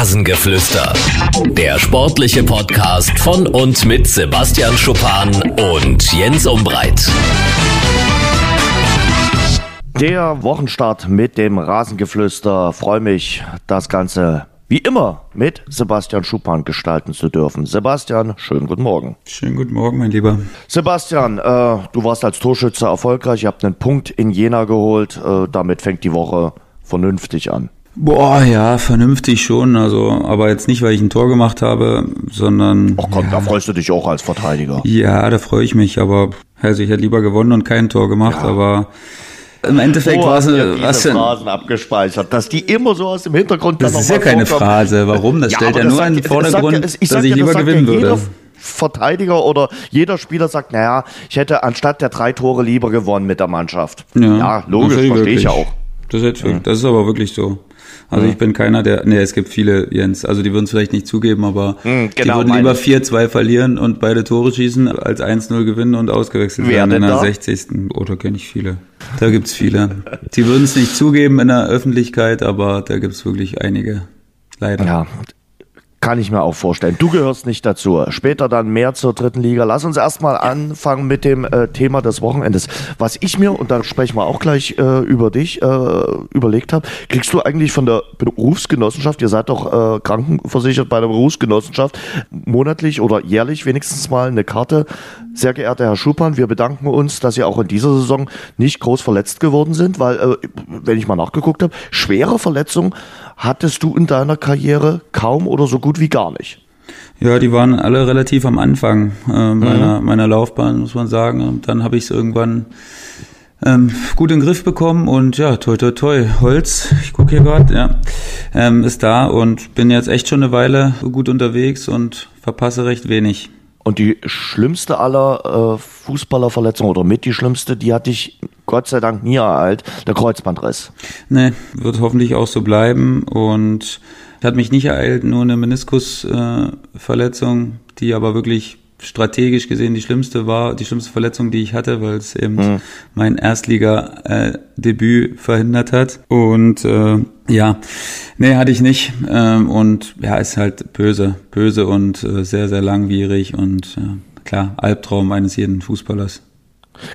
Rasengeflüster. Der sportliche Podcast von und mit Sebastian Schuppan und Jens Umbreit. Der Wochenstart mit dem Rasengeflüster. Freue mich, das Ganze wie immer mit Sebastian Schuppan gestalten zu dürfen. Sebastian, schönen guten Morgen. Schönen guten Morgen, mein Lieber. Sebastian, äh, du warst als Torschütze erfolgreich. Ihr habt einen Punkt in Jena geholt. Äh, damit fängt die Woche vernünftig an. Boah, ja, vernünftig schon. Also, aber jetzt nicht, weil ich ein Tor gemacht habe, sondern. Ach komm, ja, da freust du dich auch als Verteidiger. Ja, da freue ich mich, aber also ich hätte lieber gewonnen und kein Tor gemacht, Ja. aber im Endeffekt war es ja was diese denn. Phrasen abgespeichert, dass die immer so aus dem Hintergrund Das ist ja keine vorkommen. Phrase. Warum? Das stellt aber ja das nur in den das sagt ja- Vordergrund, ich dass ich ja, lieber das ja gewinnen jeder würde. Verteidiger oder jeder Spieler sagt, naja, ich hätte anstatt der drei Tore lieber gewonnen mit der Mannschaft. Ja, logisch, das verstehe ich auch. Das ist, wirklich- das ist aber wirklich so. Also ich bin keiner, der, nee, es gibt viele, Jens, also die würden es vielleicht nicht zugeben, aber Hm, die genau, würden meine lieber ich. 4-2 verlieren und beide Tore schießen, als 1-0 gewinnen und ausgewechselt Wer werden in der da? 60. Oder kenne ich viele. Da gibt's viele. Die würden es nicht zugeben in der Öffentlichkeit, aber da gibt's wirklich einige. Leider. Ja, kann ich mir auch vorstellen. Du gehörst nicht dazu. Später dann mehr zur dritten Liga. Lass uns erstmal anfangen mit dem äh, Thema des Wochenendes. Was ich mir, und da sprechen wir auch gleich äh, über dich, äh, überlegt habe, kriegst du eigentlich von der Berufsgenossenschaft, ihr seid doch äh, krankenversichert bei der Berufsgenossenschaft, monatlich oder jährlich wenigstens mal eine Karte. Sehr geehrter Herr Schuppan, wir bedanken uns, dass Sie auch in dieser Saison nicht groß verletzt geworden sind, weil, äh, wenn ich mal nachgeguckt habe, schwere Verletzungen hattest du in deiner Karriere kaum oder so gut wie gar nicht. Ja, die waren alle relativ am Anfang äh, Mhm. meiner, meiner Laufbahn, muss man sagen. Und dann habe ich es irgendwann ähm, gut in den Griff bekommen und ja, toi toi toi, Holz, ich gucke hier gerade, ja, ähm, ist da und bin jetzt echt schon eine Weile gut unterwegs und verpasse recht wenig. Und die schlimmste aller äh, Fußballerverletzungen oder mit die schlimmste, die hatte ich Gott sei Dank nie ereilt, der Kreuzbandriss. Nee, wird hoffentlich auch so bleiben und hat mich nicht ereilt, nur eine Meniskusverletzung, äh, die aber wirklich strategisch gesehen die schlimmste war, die schlimmste Verletzung, die ich hatte, weil es eben mein Erstliga-Debüt verhindert hat. Und äh, ja, nee, hatte ich nicht. Ähm, und ja, ist halt böse, böse und äh, sehr, sehr langwierig und äh, klar, Albtraum eines jeden Fußballers.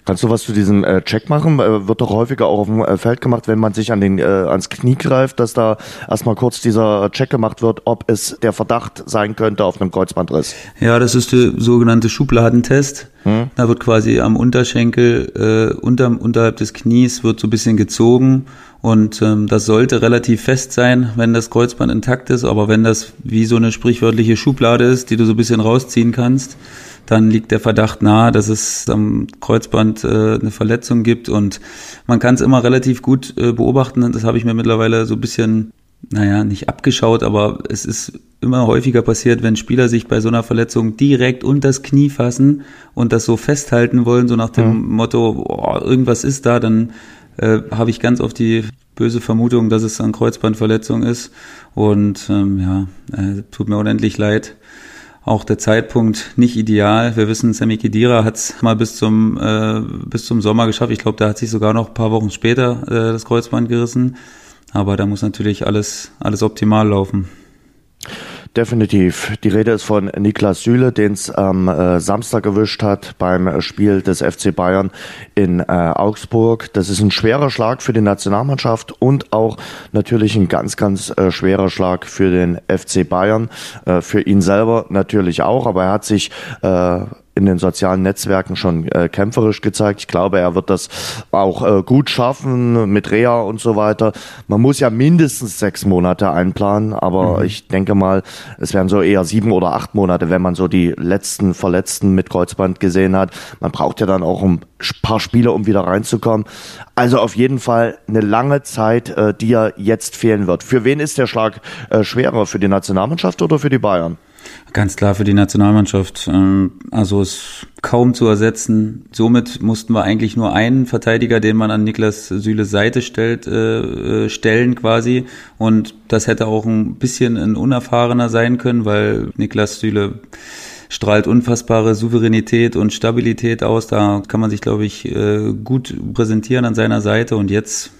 Kannst du was zu diesem äh, Check machen? Äh, wird doch häufiger auch auf dem äh, Feld gemacht, wenn man sich an den, äh, ans Knie greift, dass da erstmal kurz dieser Check gemacht wird, ob es der Verdacht sein könnte auf einem Kreuzbandriss. Ja, das ist der sogenannte Schubladentest. Da wird quasi am Unterschenkel, äh, unter, unterhalb des Knies wird so ein bisschen gezogen und ähm, das sollte relativ fest sein, wenn das Kreuzband intakt ist, aber wenn das wie so eine sprichwörtliche Schublade ist, die du so ein bisschen rausziehen kannst, dann liegt der Verdacht nahe, dass es am Kreuzband äh, eine Verletzung gibt und man kann es immer relativ gut äh, beobachten. Das habe ich mir mittlerweile so ein bisschen naja, nicht abgeschaut, aber es ist immer häufiger passiert, wenn Spieler sich bei so einer Verletzung direkt unters Knie fassen und das so festhalten wollen, so nach dem Motto, oh, irgendwas ist da, dann äh, habe ich ganz oft die böse Vermutung, dass es eine Kreuzbandverletzung ist. Und ähm, ja, äh, tut mir unendlich leid. Auch der Zeitpunkt nicht ideal. Wir wissen, Sammy Kedira hat es mal bis zum äh, bis zum Sommer geschafft. Ich glaube, da hat sich sogar noch ein paar Wochen später äh, das Kreuzband gerissen. Aber da muss natürlich alles alles optimal laufen. Definitiv. Die Rede ist von Niklas Süle, den es am äh, Samstag erwischt hat beim Spiel des FC Bayern in äh, Augsburg. Das ist ein schwerer Schlag für die Nationalmannschaft und auch natürlich ein ganz, ganz äh, schwerer Schlag für den FC Bayern. Äh, für ihn selber natürlich auch, aber er hat sich äh, in den sozialen Netzwerken schon äh, kämpferisch gezeigt. Ich glaube, er wird das auch äh, gut schaffen mit Reha und so weiter. Man muss ja mindestens sechs Monate einplanen, aber ich denke mal, es werden so eher sieben oder acht Monate, wenn man so die letzten Verletzten mit Kreuzband gesehen hat. Man braucht ja dann auch ein paar Spiele, um wieder reinzukommen. Also auf jeden Fall eine lange Zeit, äh, die ja jetzt fehlen wird. Für wen ist der Schlag äh, schwerer? Für die Nationalmannschaft oder für die Bayern? Ganz klar für die Nationalmannschaft. Ähm, Also ist kaum zu ersetzen. Somit mussten wir eigentlich nur einen Verteidiger, den man an Niklas Süles Seite stellt, äh, äh, stellen quasi. Und das hätte auch ein bisschen ein unerfahrener sein können, weil Niklas Süle strahlt unfassbare Souveränität und Stabilität aus. Da kann man sich, glaube ich, äh, gut präsentieren an seiner Seite. Und jetzt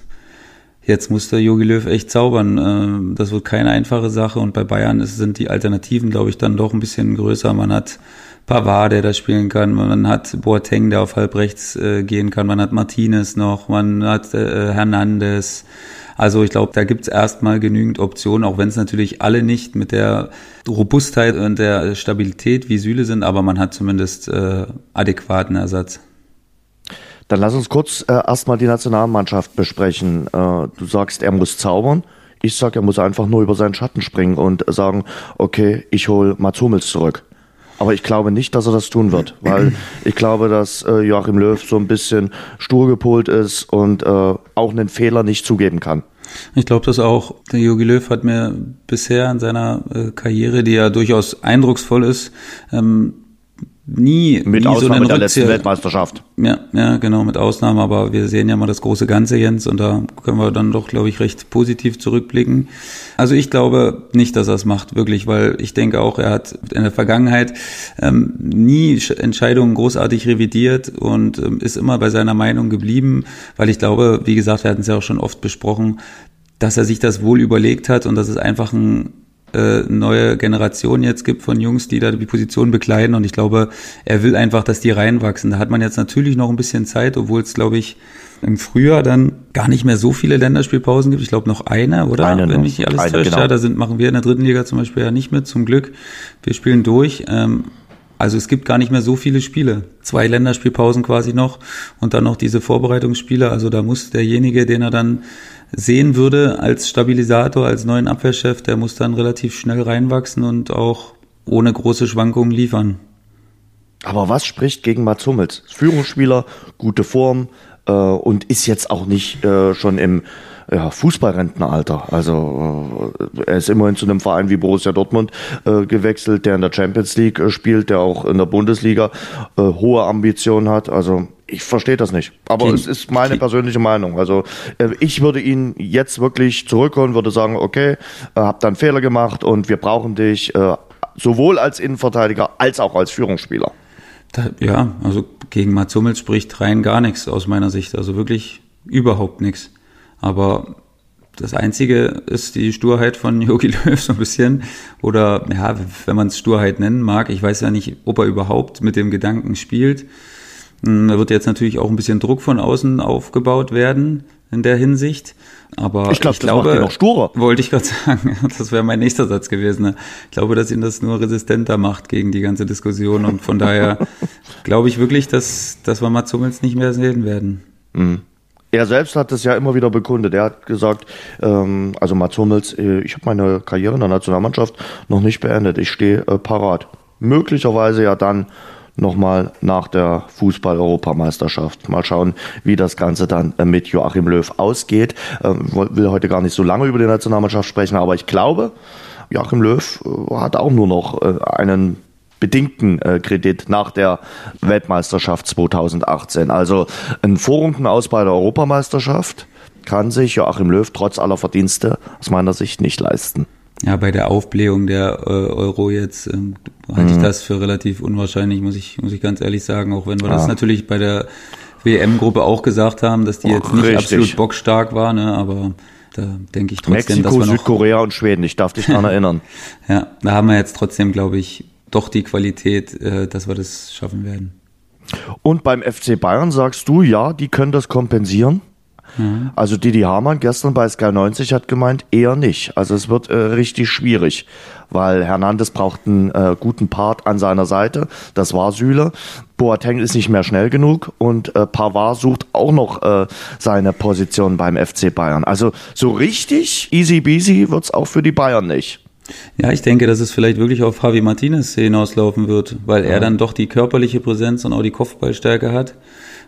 Jetzt muss der Jogi Löw echt zaubern. Ähm, das wird keine einfache Sache und bei Bayern sind die Alternativen, glaube ich, dann doch ein bisschen größer. Man hat Pavard, der da spielen kann, man hat Boateng, der auf halb rechts äh, gehen kann, man hat Martinez noch, man hat äh, Hernandez. Also ich glaube, da gibt's erstmal genügend Optionen, auch wenn es natürlich alle nicht mit der Robustheit und der Stabilität wie Süle sind, aber man hat zumindest äh, adäquaten Ersatz. Dann lass uns kurz äh, erstmal die Nationalmannschaft besprechen. Äh, du sagst, er muss zaubern. Ich sag, er muss einfach nur über seinen Schatten springen und sagen, okay, ich hole Mats Hummels zurück. Aber ich glaube nicht, dass er das tun wird, weil ich glaube, dass äh, Joachim Löw so ein bisschen stur gepolt ist und äh, auch einen Fehler nicht zugeben kann. Ich glaube das auch. Der Jogi Löw hat mir bisher in seiner äh, Karriere, die ja durchaus eindrucksvoll ist, ähm, nie mit nie Ausnahme so der letzten Weltmeisterschaft. Ja, ja, genau, mit Ausnahme, aber wir sehen ja mal das große Ganze, Jens, und da können wir dann doch, glaube ich, recht positiv zurückblicken. Also ich glaube nicht, dass er es macht, wirklich, weil ich denke auch, er hat in der Vergangenheit ähm, nie Entscheidungen großartig revidiert und ähm, ist immer bei seiner Meinung geblieben, weil ich glaube, wie gesagt, wir hatten es ja auch schon oft besprochen, dass er sich das wohl überlegt hat und dass es einfach ein äh, neue Generation jetzt gibt von Jungs, die da die Position bekleiden. Und ich glaube, er will einfach, dass die reinwachsen. Da hat man jetzt natürlich noch ein bisschen Zeit, obwohl es, glaube ich, im Frühjahr dann gar nicht mehr so viele Länderspielpausen gibt. Ich glaube noch eine, oder? Eine Wenn mich nicht alles Eine, täuscht. genau. Ja, da sind, machen wir in der dritten Liga zum Beispiel ja nicht mit, zum Glück. Wir spielen durch. Ähm, also es gibt gar nicht mehr so viele Spiele. Zwei Länderspielpausen quasi noch und dann noch diese Vorbereitungsspiele. Also da muss derjenige, den er dann sehen würde als Stabilisator, als neuen Abwehrchef, der muss dann relativ schnell reinwachsen und auch ohne große Schwankungen liefern. Aber was spricht gegen Mats Hummels? Führungsspieler, gute Form äh, und ist jetzt auch nicht äh, schon im ja, Fußballrentenalter. Also äh, er ist immerhin zu einem Verein wie Borussia Dortmund äh, gewechselt, der in der Champions League äh, spielt, der auch in der Bundesliga äh, hohe Ambitionen hat. Also ich verstehe das nicht. Aber Gegen- es ist meine persönliche Meinung. Also äh, ich würde ihn jetzt wirklich zurückholen, würde sagen, okay, hab da einen Fehler gemacht und wir brauchen dich sowohl als Innenverteidiger als auch als Führungsspieler. Da, ja, also gegen Mats Hummels spricht rein gar nichts aus meiner Sicht. Also wirklich überhaupt nichts. Aber das Einzige ist die Sturheit von Jogi Löw so ein bisschen. Oder ja, wenn man es Sturheit nennen mag. Ich weiß ja nicht, ob er überhaupt mit dem Gedanken spielt. Hm, Da wird jetzt natürlich auch ein bisschen Druck von außen aufgebaut werden in der Hinsicht. Aber Ich glaub, noch sturer. Wollte ich gerade sagen. Das wäre mein nächster Satz gewesen. ne? Ich glaube, dass ihn das nur resistenter macht gegen die ganze Diskussion. Und von daher glaube ich wirklich, dass, dass wir Mats Hummels nicht mehr sehen werden. Er selbst hat das ja immer wieder bekundet. Er hat gesagt, ähm, also Mats Hummels, äh, ich habe meine Karriere in der Nationalmannschaft noch nicht beendet. Ich stehe äh, parat. Möglicherweise ja dann nochmal nach der Fußball-Europameisterschaft. Mal schauen, wie das Ganze dann äh, mit Joachim Löw ausgeht. Ähm, will heute gar nicht so lange über die Nationalmannschaft sprechen, aber ich glaube, Joachim Löw äh, hat auch nur noch einen bedingten äh, Kredit nach der Weltmeisterschaft 2018. Also ein Vorrundenaus bei der Europameisterschaft kann sich Joachim Löw trotz aller Verdienste aus meiner Sicht nicht leisten. Ja, bei der Aufblähung der äh, Euro jetzt ähm, halte ich das für relativ unwahrscheinlich, muss ich, muss ich ganz ehrlich sagen, auch wenn wir das Ah. natürlich bei der WM-Gruppe auch gesagt haben, dass die jetzt nicht Richtig. absolut bockstark war, ne, aber da denke ich trotzdem, dass Mexiko, wir noch, Südkorea und Schweden, ich darf dich daran erinnern. ja, da haben wir jetzt trotzdem, glaube ich, doch die Qualität, äh, dass wir das schaffen werden. Und beim FC Bayern sagst du, ja, die können das kompensieren? Also Didi Hamann gestern bei Sky 90 hat gemeint, eher nicht. Also es wird äh, richtig schwierig, weil Hernandez braucht einen äh, guten Part an seiner Seite. Das war Süle. Boateng ist nicht mehr schnell genug und äh, Pavard sucht auch noch äh, seine Position beim FC Bayern. Also so richtig easy peasy wird's auch für die Bayern nicht. Ja, ich denke, dass es vielleicht wirklich auf Javi Martinez hinauslaufen wird, weil er dann doch die körperliche Präsenz und auch die Kopfballstärke hat.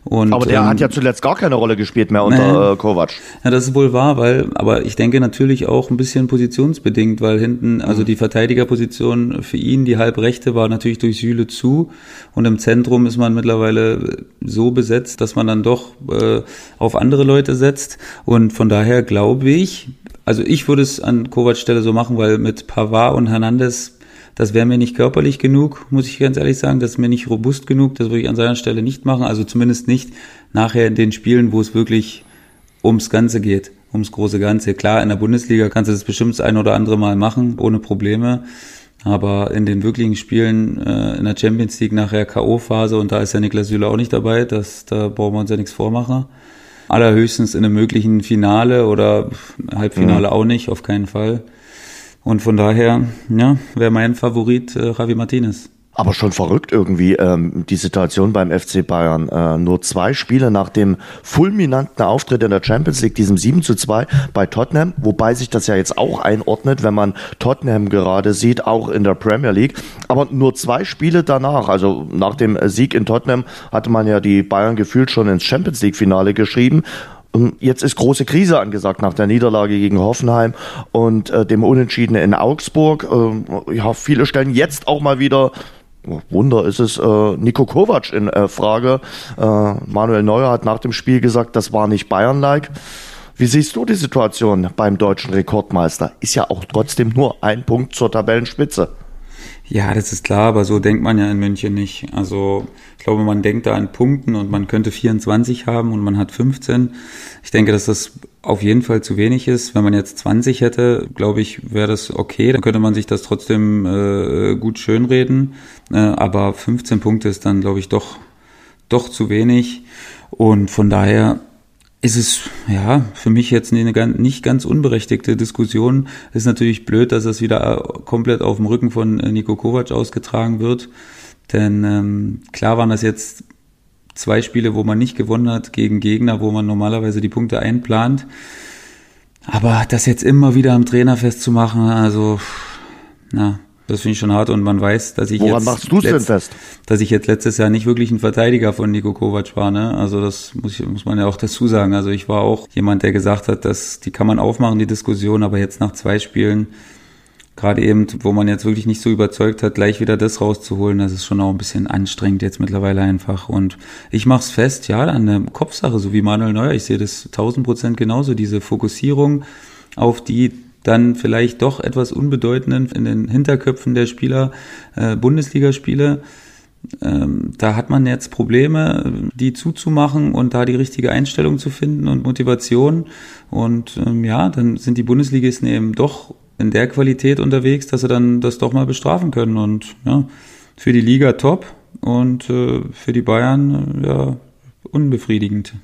Und, Aber der ähm, hat ja zuletzt gar keine Rolle gespielt mehr unter äh, Kovac. Ja, das ist wohl wahr, weil, aber ich denke natürlich auch ein bisschen positionsbedingt, weil hinten, also die Verteidigerposition für ihn, die Halbrechte, war natürlich durch Süle zu. Und im Zentrum ist man mittlerweile so besetzt, dass man dann doch äh, auf andere Leute setzt. Und von daher glaube ich, also ich würde es an Kovacs Stelle so machen, weil mit Pavard und Hernandez das wäre mir nicht körperlich genug, muss ich ganz ehrlich sagen. Das ist mir nicht robust genug. Das würde ich an seiner Stelle nicht machen. Also zumindest nicht nachher in den Spielen, wo es wirklich ums Ganze geht, ums große Ganze. Klar, in der Bundesliga kannst du das bestimmt das ein oder andere Mal machen, ohne Probleme. Aber in den wirklichen Spielen äh, in der Champions League nachher K.O.-Phase und da ist ja Niklas Süle auch nicht dabei, das, da brauchen wir uns ja nichts vormachen. Allerhöchstens in einem möglichen Finale oder Halbfinale mhm. auch nicht, auf keinen Fall. Und von daher, ja, wäre mein Favorit äh, Javi Martinez. Aber schon verrückt irgendwie ähm, die Situation beim FC Bayern. Äh, nur zwei Spiele nach dem fulminanten Auftritt in der Champions League, diesem 7 zu 2 bei Tottenham, wobei sich das ja jetzt auch einordnet, wenn man Tottenham gerade sieht, auch in der Premier League. Aber nur zwei Spiele danach, also nach dem Sieg in Tottenham, hatte man ja die Bayern gefühlt schon ins Champions League-Finale geschrieben. Jetzt ist große Krise angesagt nach der Niederlage gegen Hoffenheim und äh, dem Unentschieden in Augsburg. Äh, ja, viele stellen jetzt auch mal wieder Wunder ist es, äh, Nico Kovac in äh, Frage. Äh, Manuel Neuer hat nach dem Spiel gesagt, das war nicht Bayern-like. Wie siehst du die Situation beim deutschen Rekordmeister? Ist ja auch trotzdem nur ein Punkt zur Tabellenspitze. Ja, das ist klar, aber so denkt man ja in München nicht. Also ich glaube, man denkt da an Punkten und man könnte 24 haben und man hat 15. Ich denke, dass das auf jeden Fall zu wenig ist. Wenn man jetzt 20 hätte, glaube ich, wäre das okay. Dann könnte man sich das trotzdem äh, gut schönreden. Äh, aber 15 Punkte ist dann, glaube ich, doch, doch zu wenig. Und von daher ist es ja für mich jetzt eine nicht ganz unberechtigte Diskussion. Ist natürlich blöd, dass das wieder komplett auf dem Rücken von Nico Kovac ausgetragen wird. Denn ähm, klar waren das jetzt zwei Spiele, wo man nicht gewonnen hat gegen Gegner, wo man normalerweise die Punkte einplant. Aber das jetzt immer wieder am Trainer festzumachen, also, na, das finde ich schon hart und man weiß, dass ich Woran jetzt machst du's denn fest? dass ich jetzt letztes Jahr nicht wirklich ein Verteidiger von Nico Kovac war, ne? Also das muss ich, muss man ja auch dazu sagen. Also ich war auch jemand, der gesagt hat, dass die kann man aufmachen die Diskussion, aber jetzt nach zwei Spielen gerade eben, wo man jetzt wirklich nicht so überzeugt hat, gleich wieder das rauszuholen, das ist schon auch ein bisschen anstrengend jetzt mittlerweile einfach. Und ich mache es fest, ja, an der Kopfsache, so wie Manuel Neuer. Ich sehe das tausend Prozent genauso, diese Fokussierung auf die dann vielleicht doch etwas unbedeutenden in den Hinterköpfen der Spieler, äh, Bundesligaspieler. Ähm, da hat man jetzt Probleme, die zuzumachen und da die richtige Einstellung zu finden und Motivation. Und ähm, ja, dann sind die Bundesligisten eben doch in der Qualität unterwegs, dass sie dann das doch mal bestrafen können. Und ja, für die Liga top und äh, für die Bayern äh, ja unbefriedigend.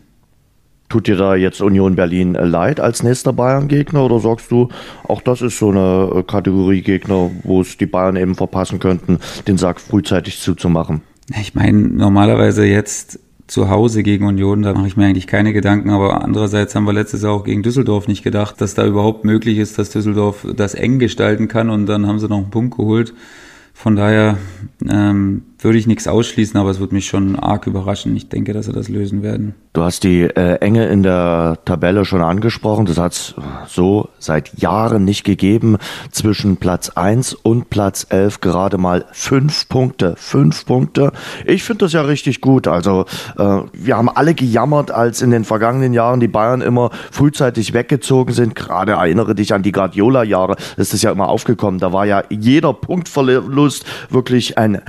Tut dir da jetzt Union Berlin äh, leid als nächster Bayern-Gegner oder sagst du, auch das ist so eine äh, Kategorie Gegner, wo es die Bayern eben verpassen könnten, den Sack frühzeitig zuzumachen? Ich meine, normalerweise jetzt zu Hause gegen Union, da mache ich mir eigentlich keine Gedanken, aber andererseits haben wir letztes Jahr auch gegen Düsseldorf nicht gedacht, dass da überhaupt möglich ist, dass Düsseldorf das eng gestalten kann und dann haben sie noch einen Punkt geholt. Von daher ähm, würde ich nichts ausschließen, aber es wird mich schon arg überraschen. Ich denke, dass sie das lösen werden. Du hast die äh, Enge in der Tabelle schon angesprochen. Das hat es so seit Jahren nicht gegeben. Zwischen Platz 1 und Platz 11 gerade mal fünf Punkte. Fünf Punkte. Ich finde das ja richtig gut. Also äh, wir haben alle gejammert, als in den vergangenen Jahren die Bayern immer frühzeitig weggezogen sind. Gerade erinnere dich an die Guardiola-Jahre. Das ist ja immer aufgekommen. Da war ja jeder Punktverlust wirklich ein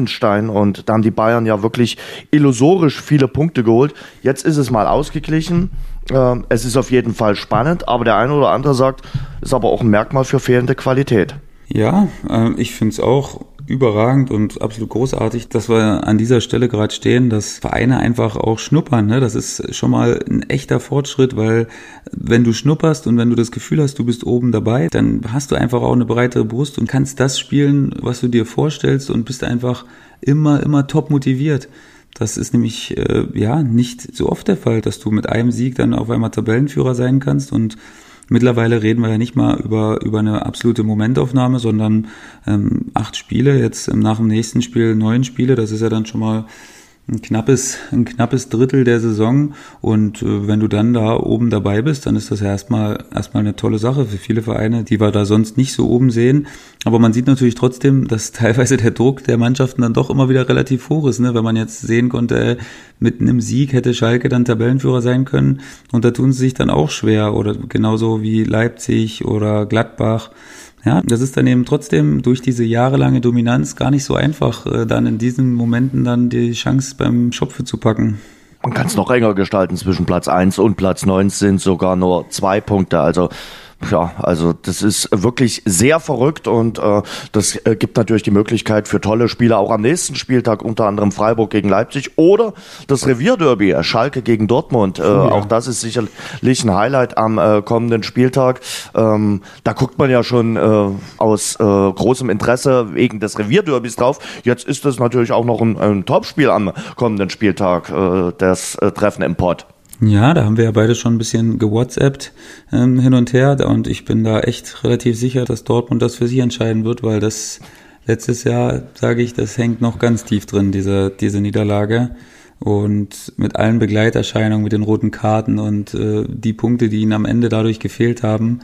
Meilenstein. Und da haben die Bayern ja wirklich illusorisch viele Punkte geholt. Jetzt ist es mal ausgeglichen. Ähm, es ist auf jeden Fall spannend, aber der eine oder andere sagt, ist aber auch ein Merkmal für fehlende Qualität. Ja, äh, ich finde es auch überragend und absolut großartig, dass wir an dieser Stelle gerade stehen, dass Vereine einfach auch schnuppern. Ne? Das ist schon mal ein echter Fortschritt, weil wenn du schnupperst und wenn du das Gefühl hast, du bist oben dabei, dann hast du einfach auch eine breitere Brust und kannst das spielen, was du dir vorstellst und bist einfach immer, immer top motiviert. Das ist nämlich äh, ja nicht so oft der Fall, dass du mit einem Sieg dann auf einmal Tabellenführer sein kannst und Mittlerweile reden wir ja nicht mal über, über eine absolute Momentaufnahme, sondern ähm, acht Spiele, jetzt nach dem nächsten Spiel neun Spiele, das ist ja dann schon mal ein knappes, ein knappes Drittel der Saison. Und äh, wenn du dann da oben dabei bist, dann ist das ja erstmal, erstmal eine tolle Sache für viele Vereine, die wir da sonst nicht so oben sehen. Aber man sieht natürlich trotzdem, dass teilweise der Druck der Mannschaften dann doch immer wieder relativ hoch ist. Ne? Wenn man jetzt sehen konnte, mit einem Sieg hätte Schalke dann Tabellenführer sein können. Und da tun sie sich dann auch schwer. Oder genauso wie Leipzig oder Gladbach. Ja, das ist dann eben trotzdem durch diese jahrelange Dominanz gar nicht so einfach, äh, dann in diesen Momenten dann die Chance beim Schopfe zu packen. man kann es noch enger gestalten. Zwischen Platz 1 und Platz 9 sind sogar nur zwei Punkte. Also ja, also das ist wirklich sehr verrückt und äh, das äh, gibt natürlich die Möglichkeit für tolle Spiele auch am nächsten Spieltag, unter anderem Freiburg gegen Leipzig oder das Revierderby, Schalke gegen Dortmund. Äh, ja. Auch das ist sicherlich ein Highlight am äh, kommenden Spieltag. Ähm, da guckt man ja schon äh, aus äh, großem Interesse wegen des Revierderbys drauf. Jetzt ist es natürlich auch noch ein, ein Topspiel am kommenden Spieltag, äh, das äh, Treffen im Pott. Ja, da haben wir ja beide schon ein bisschen gewhatsappt ähm, hin und her. Und ich bin da echt relativ sicher, dass Dortmund das für sich entscheiden wird, weil das letztes Jahr, sage ich, das hängt noch ganz tief drin, diese, diese Niederlage. Und mit allen Begleiterscheinungen, mit den roten Karten und äh, die Punkte, die ihnen am Ende dadurch gefehlt haben,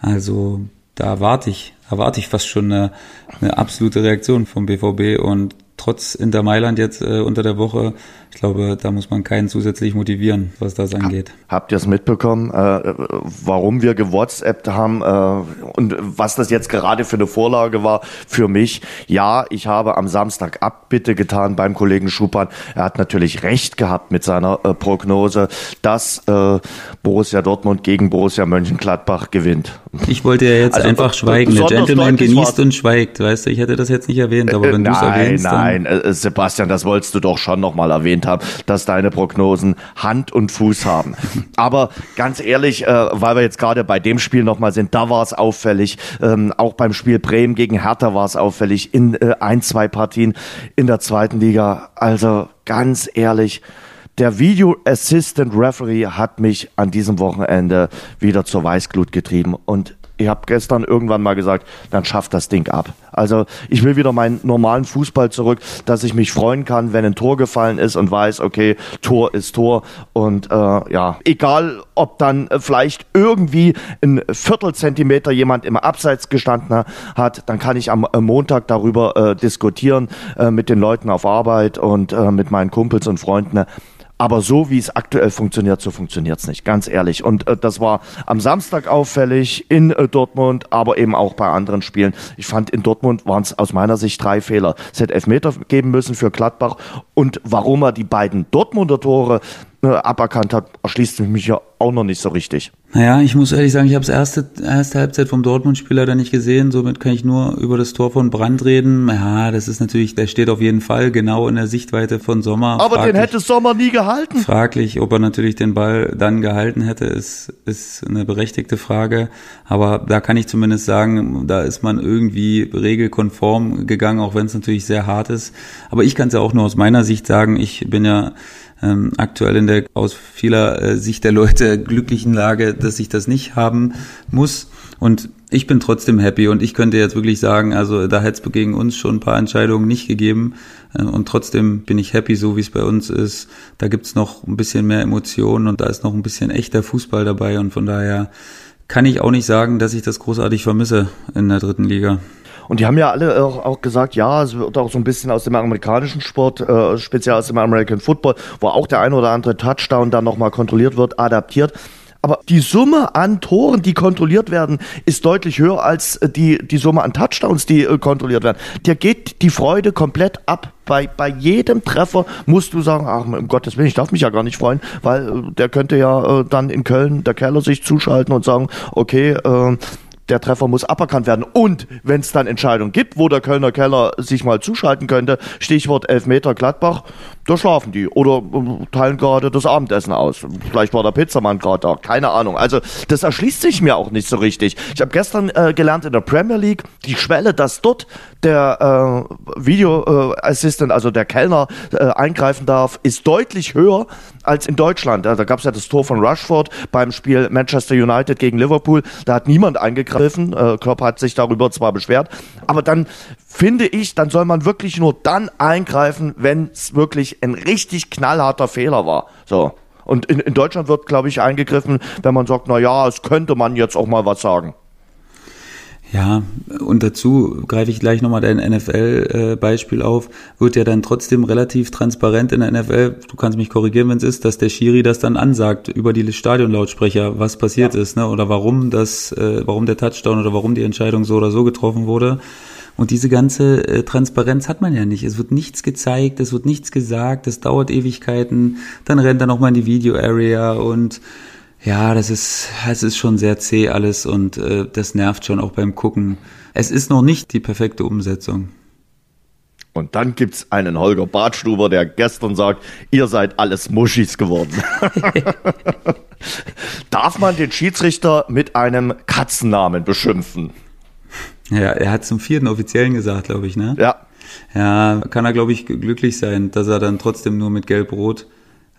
also da erwarte ich, erwarte ich fast schon eine, eine absolute Reaktion vom BVB und trotz Inter Mailand jetzt äh, unter der Woche, ich glaube, da muss man keinen zusätzlich motivieren, was das angeht. Habt ihr es mitbekommen, äh, warum wir gewhatsappt haben äh, und was das jetzt gerade für eine Vorlage war für mich? Ja, ich habe am Samstag Abbitte getan beim Kollegen Schupan. Er hat natürlich recht gehabt mit seiner äh, Prognose, dass äh, Borussia Dortmund gegen Borussia Mönchengladbach gewinnt. Ich wollte ja jetzt also, einfach schweigen. Der Gentleman genießt und schweigt, weißt du, ich hätte das jetzt nicht erwähnt, aber wenn du es erwähnst. Nein, Nein, äh, Sebastian, das wolltest du doch schon nochmal erwähnt haben, dass deine Prognosen Hand und Fuß haben. Aber ganz ehrlich, äh, weil wir jetzt gerade bei dem Spiel nochmal sind, da war es auffällig. Ähm, auch beim Spiel Bremen gegen Hertha war es auffällig. In äh, ein, zwei Partien in der zweiten Liga. Also ganz ehrlich, der Video Assistant Referee hat mich an diesem Wochenende wieder zur Weißglut getrieben und ich habe gestern irgendwann mal gesagt, dann schafft das Ding ab. Also ich will wieder meinen normalen Fußball zurück, dass ich mich freuen kann, wenn ein Tor gefallen ist und weiß, okay, Tor ist Tor. Und äh, ja, egal ob dann vielleicht irgendwie ein Viertelzentimeter jemand im Abseits gestanden hat, dann kann ich am Montag darüber äh, diskutieren äh, mit den Leuten auf Arbeit und äh, mit meinen Kumpels und Freunden. Aber so wie es aktuell funktioniert, so funktioniert es nicht, ganz ehrlich. Und äh, das war am Samstag auffällig in äh, Dortmund, aber eben auch bei anderen Spielen. Ich fand, in Dortmund waren es aus meiner Sicht drei Fehler. Es hätte Elfmeter geben müssen für Gladbach. Und warum er die beiden Dortmunder Tore äh, aberkannt hat, erschließt mich ja auch noch nicht so richtig. Naja, ich muss ehrlich sagen, ich habe das erste, erste Halbzeit vom Dortmund-Spiel leider nicht gesehen. Somit kann ich nur über das Tor von Brand reden. Ja, das ist natürlich, der steht auf jeden Fall genau in der Sichtweite von Sommer. Aber fraglich, den hätte Sommer nie gehalten. Fraglich, ob er natürlich den Ball dann gehalten hätte, ist, ist eine berechtigte Frage. Aber da kann ich zumindest sagen, da ist man irgendwie regelkonform gegangen, auch wenn es natürlich sehr hart ist. Aber ich kann es ja auch nur aus meiner Sicht sagen, ich bin ja ähm, aktuell in der aus vieler äh, Sicht der Leute glücklichen Lage, dass ich das nicht haben muss. Und ich bin trotzdem happy und ich könnte jetzt wirklich sagen, also da hätte es gegen uns schon ein paar Entscheidungen nicht gegeben äh, und trotzdem bin ich happy, so wie es bei uns ist. Da gibt's noch ein bisschen mehr Emotionen und da ist noch ein bisschen echter Fußball dabei und von daher kann ich auch nicht sagen, dass ich das großartig vermisse in der dritten Liga. Und die haben ja alle auch, auch gesagt, ja, es wird auch so ein bisschen aus dem amerikanischen Sport, äh, speziell aus dem American Football, wo auch der ein oder andere Touchdown dann nochmal kontrolliert wird, adaptiert. Aber die Summe an Toren, die kontrolliert werden, ist deutlich höher als äh, die, die Summe an Touchdowns, die äh, kontrolliert werden. Dir geht die Freude komplett ab. Bei, bei jedem Treffer musst du sagen, ach, um Gottes Willen, ich darf mich ja gar nicht freuen, weil äh, der könnte ja äh, dann in Köln, der Keller sich zuschalten und sagen, okay, äh, der Treffer muss aberkannt werden. Und wenn es dann Entscheidungen gibt, wo der Kölner Keller sich mal zuschalten könnte, Stichwort Elfmeter Gladbach, da schlafen die oder äh, teilen gerade das Abendessen aus. Vielleicht war der Pizzamann gerade da, keine Ahnung. Also das erschließt sich mir auch nicht so richtig. Ich habe gestern äh, gelernt in der Premier League, die Schwelle, dass dort der äh, Video äh, Assistant, also der Kellner, äh, eingreifen darf, ist deutlich höher als in Deutschland. Da gab es ja das Tor von Rushford beim Spiel Manchester United gegen Liverpool. Da hat niemand eingegriffen. Äh, Klopp hat sich darüber zwar beschwert, aber dann finde ich, dann soll man wirklich nur dann eingreifen, wenn es wirklich ein richtig knallharter Fehler war. So. Und in, in Deutschland wird, glaube ich, eingegriffen, wenn man sagt, na ja, es könnte man jetzt auch mal was sagen. Ja, und dazu greife ich gleich nochmal dein NFL-Beispiel auf, wird ja dann trotzdem relativ transparent in der NFL, du kannst mich korrigieren, wenn es ist, dass der Schiri das dann ansagt über die Stadionlautsprecher, was passiert ja. ist, ne? oder warum das, äh, warum der Touchdown oder warum die Entscheidung so oder so getroffen wurde. Und diese ganze äh, Transparenz hat man ja nicht. Es wird nichts gezeigt, es wird nichts gesagt, es dauert Ewigkeiten, dann rennt er nochmal in die Video-Area und ja, das ist, es ist schon sehr zäh alles und äh, das nervt schon auch beim Gucken. Es ist noch nicht die perfekte Umsetzung. Und dann gibt's einen Holger Badstuber, der gestern sagt, ihr seid alles Muschis geworden. Darf man den Schiedsrichter mit einem Katzennamen beschimpfen? Ja, er hat zum vierten Offiziellen gesagt, glaube ich, ne? Ja. Ja, kann er, glaube ich, glücklich sein, dass er dann trotzdem nur mit Gelb-Rot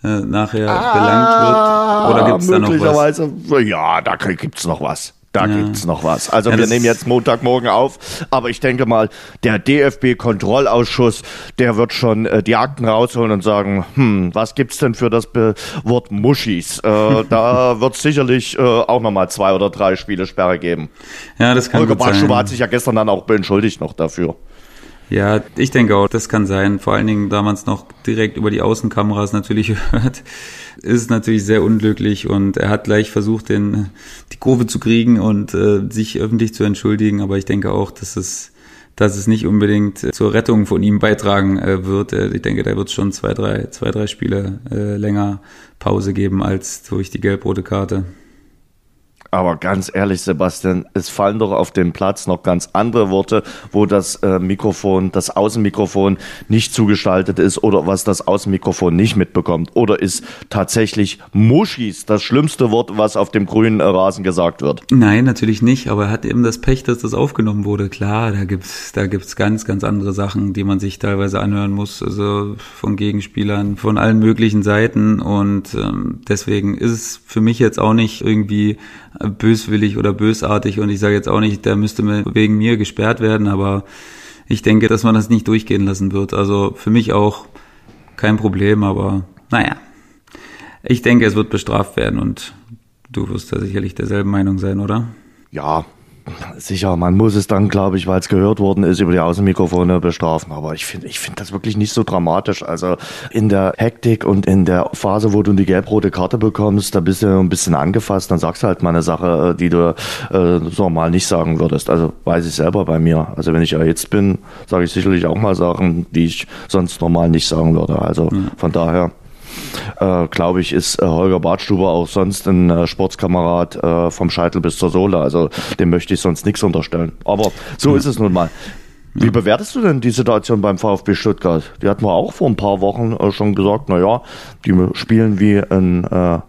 äh, nachher ah, belangt wird. Oder gibt's da noch was? Ja, da gibt's noch was. Da ja. gibt's noch was. Also ja, wir nehmen jetzt Montagmorgen auf, aber ich denke mal, der DFB-Kontrollausschuss, der wird schon äh, die Akten rausholen und sagen, hm, was gibt's denn für das Be Wort Muschis? Äh, da wird sicherlich äh, auch nochmal zwei oder drei Spiele Sperre geben. Ja, das kann Holger gut sein. hat sich ja gestern dann auch entschuldigt noch dafür. Ja, ich denke auch, das kann sein. Vor allen Dingen, da man es noch direkt über die Außenkameras natürlich hört, ist es natürlich sehr unglücklich und er hat gleich versucht, den, die Kurve zu kriegen und äh, sich öffentlich zu entschuldigen. Aber ich denke auch, dass es, dass es nicht unbedingt zur Rettung von ihm beitragen äh, wird. Äh, ich denke, da wird es schon zwei, drei, zwei, drei Spiele äh, länger Pause geben als durch die gelb-rote Karte. Aber ganz ehrlich, Sebastian, es fallen doch auf dem Platz noch ganz andere Worte, wo das äh, Mikrofon, das Außenmikrofon nicht zugestaltet ist oder was das Außenmikrofon nicht mitbekommt. Oder ist tatsächlich Muschis das schlimmste Wort, was auf dem grünen Rasen gesagt wird? Nein, natürlich nicht. Aber er hat eben das Pech, dass das aufgenommen wurde. Klar, da gibt's, da gibt's ganz, ganz andere Sachen, die man sich teilweise anhören muss. Also von Gegenspielern, von allen möglichen Seiten. Und ähm, deswegen ist es für mich jetzt auch nicht irgendwie böswillig oder bösartig und ich sage jetzt auch nicht, der müsste wegen mir gesperrt werden, aber ich denke, dass man das nicht durchgehen lassen wird. Also für mich auch kein Problem, aber naja, ich denke, es wird bestraft werden und du wirst da sicherlich derselben Meinung sein, oder? Ja, sicher, man muss es dann, glaube ich, weil es gehört worden ist, über die Außenmikrofone bestrafen. Aber ich finde ich finde das wirklich nicht so dramatisch. Also in der Hektik und in der Phase, wo du die gelb-rote Karte bekommst, da bist du ein bisschen angefasst, dann sagst du halt mal eine Sache, äh, die du äh, so mal nicht sagen würdest. Also weiß ich selber bei mir. Also wenn ich erhitzt bin, sage ich sicherlich auch mal Sachen, die ich sonst normal nicht sagen würde. Also mhm. von daher äh, glaube ich, ist äh, Holger Bartstuber auch sonst ein äh, Sportskamerad äh, vom Scheitel bis zur Sohle. Also dem möchte ich sonst nichts unterstellen. Aber so ja. ist es nun mal. Wie bewertest du denn die Situation beim VfB Stuttgart? Die hatten wir auch vor ein paar Wochen äh, schon gesagt, naja, die spielen wie ein äh,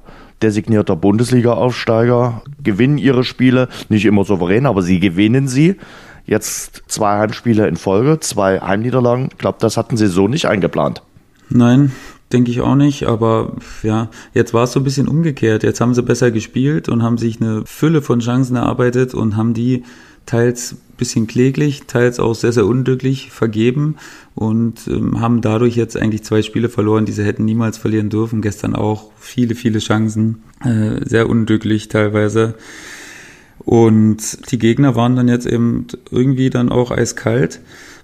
designierter Bundesliga-Aufsteiger, gewinnen ihre Spiele, nicht immer souverän, aber sie gewinnen sie. Jetzt zwei Heimspiele in Folge, zwei Heimniederlagen. Ich glaube, das hatten sie so nicht eingeplant. Nein, denke ich auch nicht, aber ja, jetzt war es so ein bisschen umgekehrt. Jetzt haben sie besser gespielt und haben sich eine Fülle von Chancen erarbeitet und haben die teils bisschen kläglich, teils auch sehr, sehr unglücklich vergeben und ähm, haben dadurch jetzt eigentlich zwei Spiele verloren, die sie hätten niemals verlieren dürfen. Gestern auch viele, viele Chancen, äh, sehr unglücklich teilweise. Und die Gegner waren dann jetzt eben irgendwie dann auch eiskalt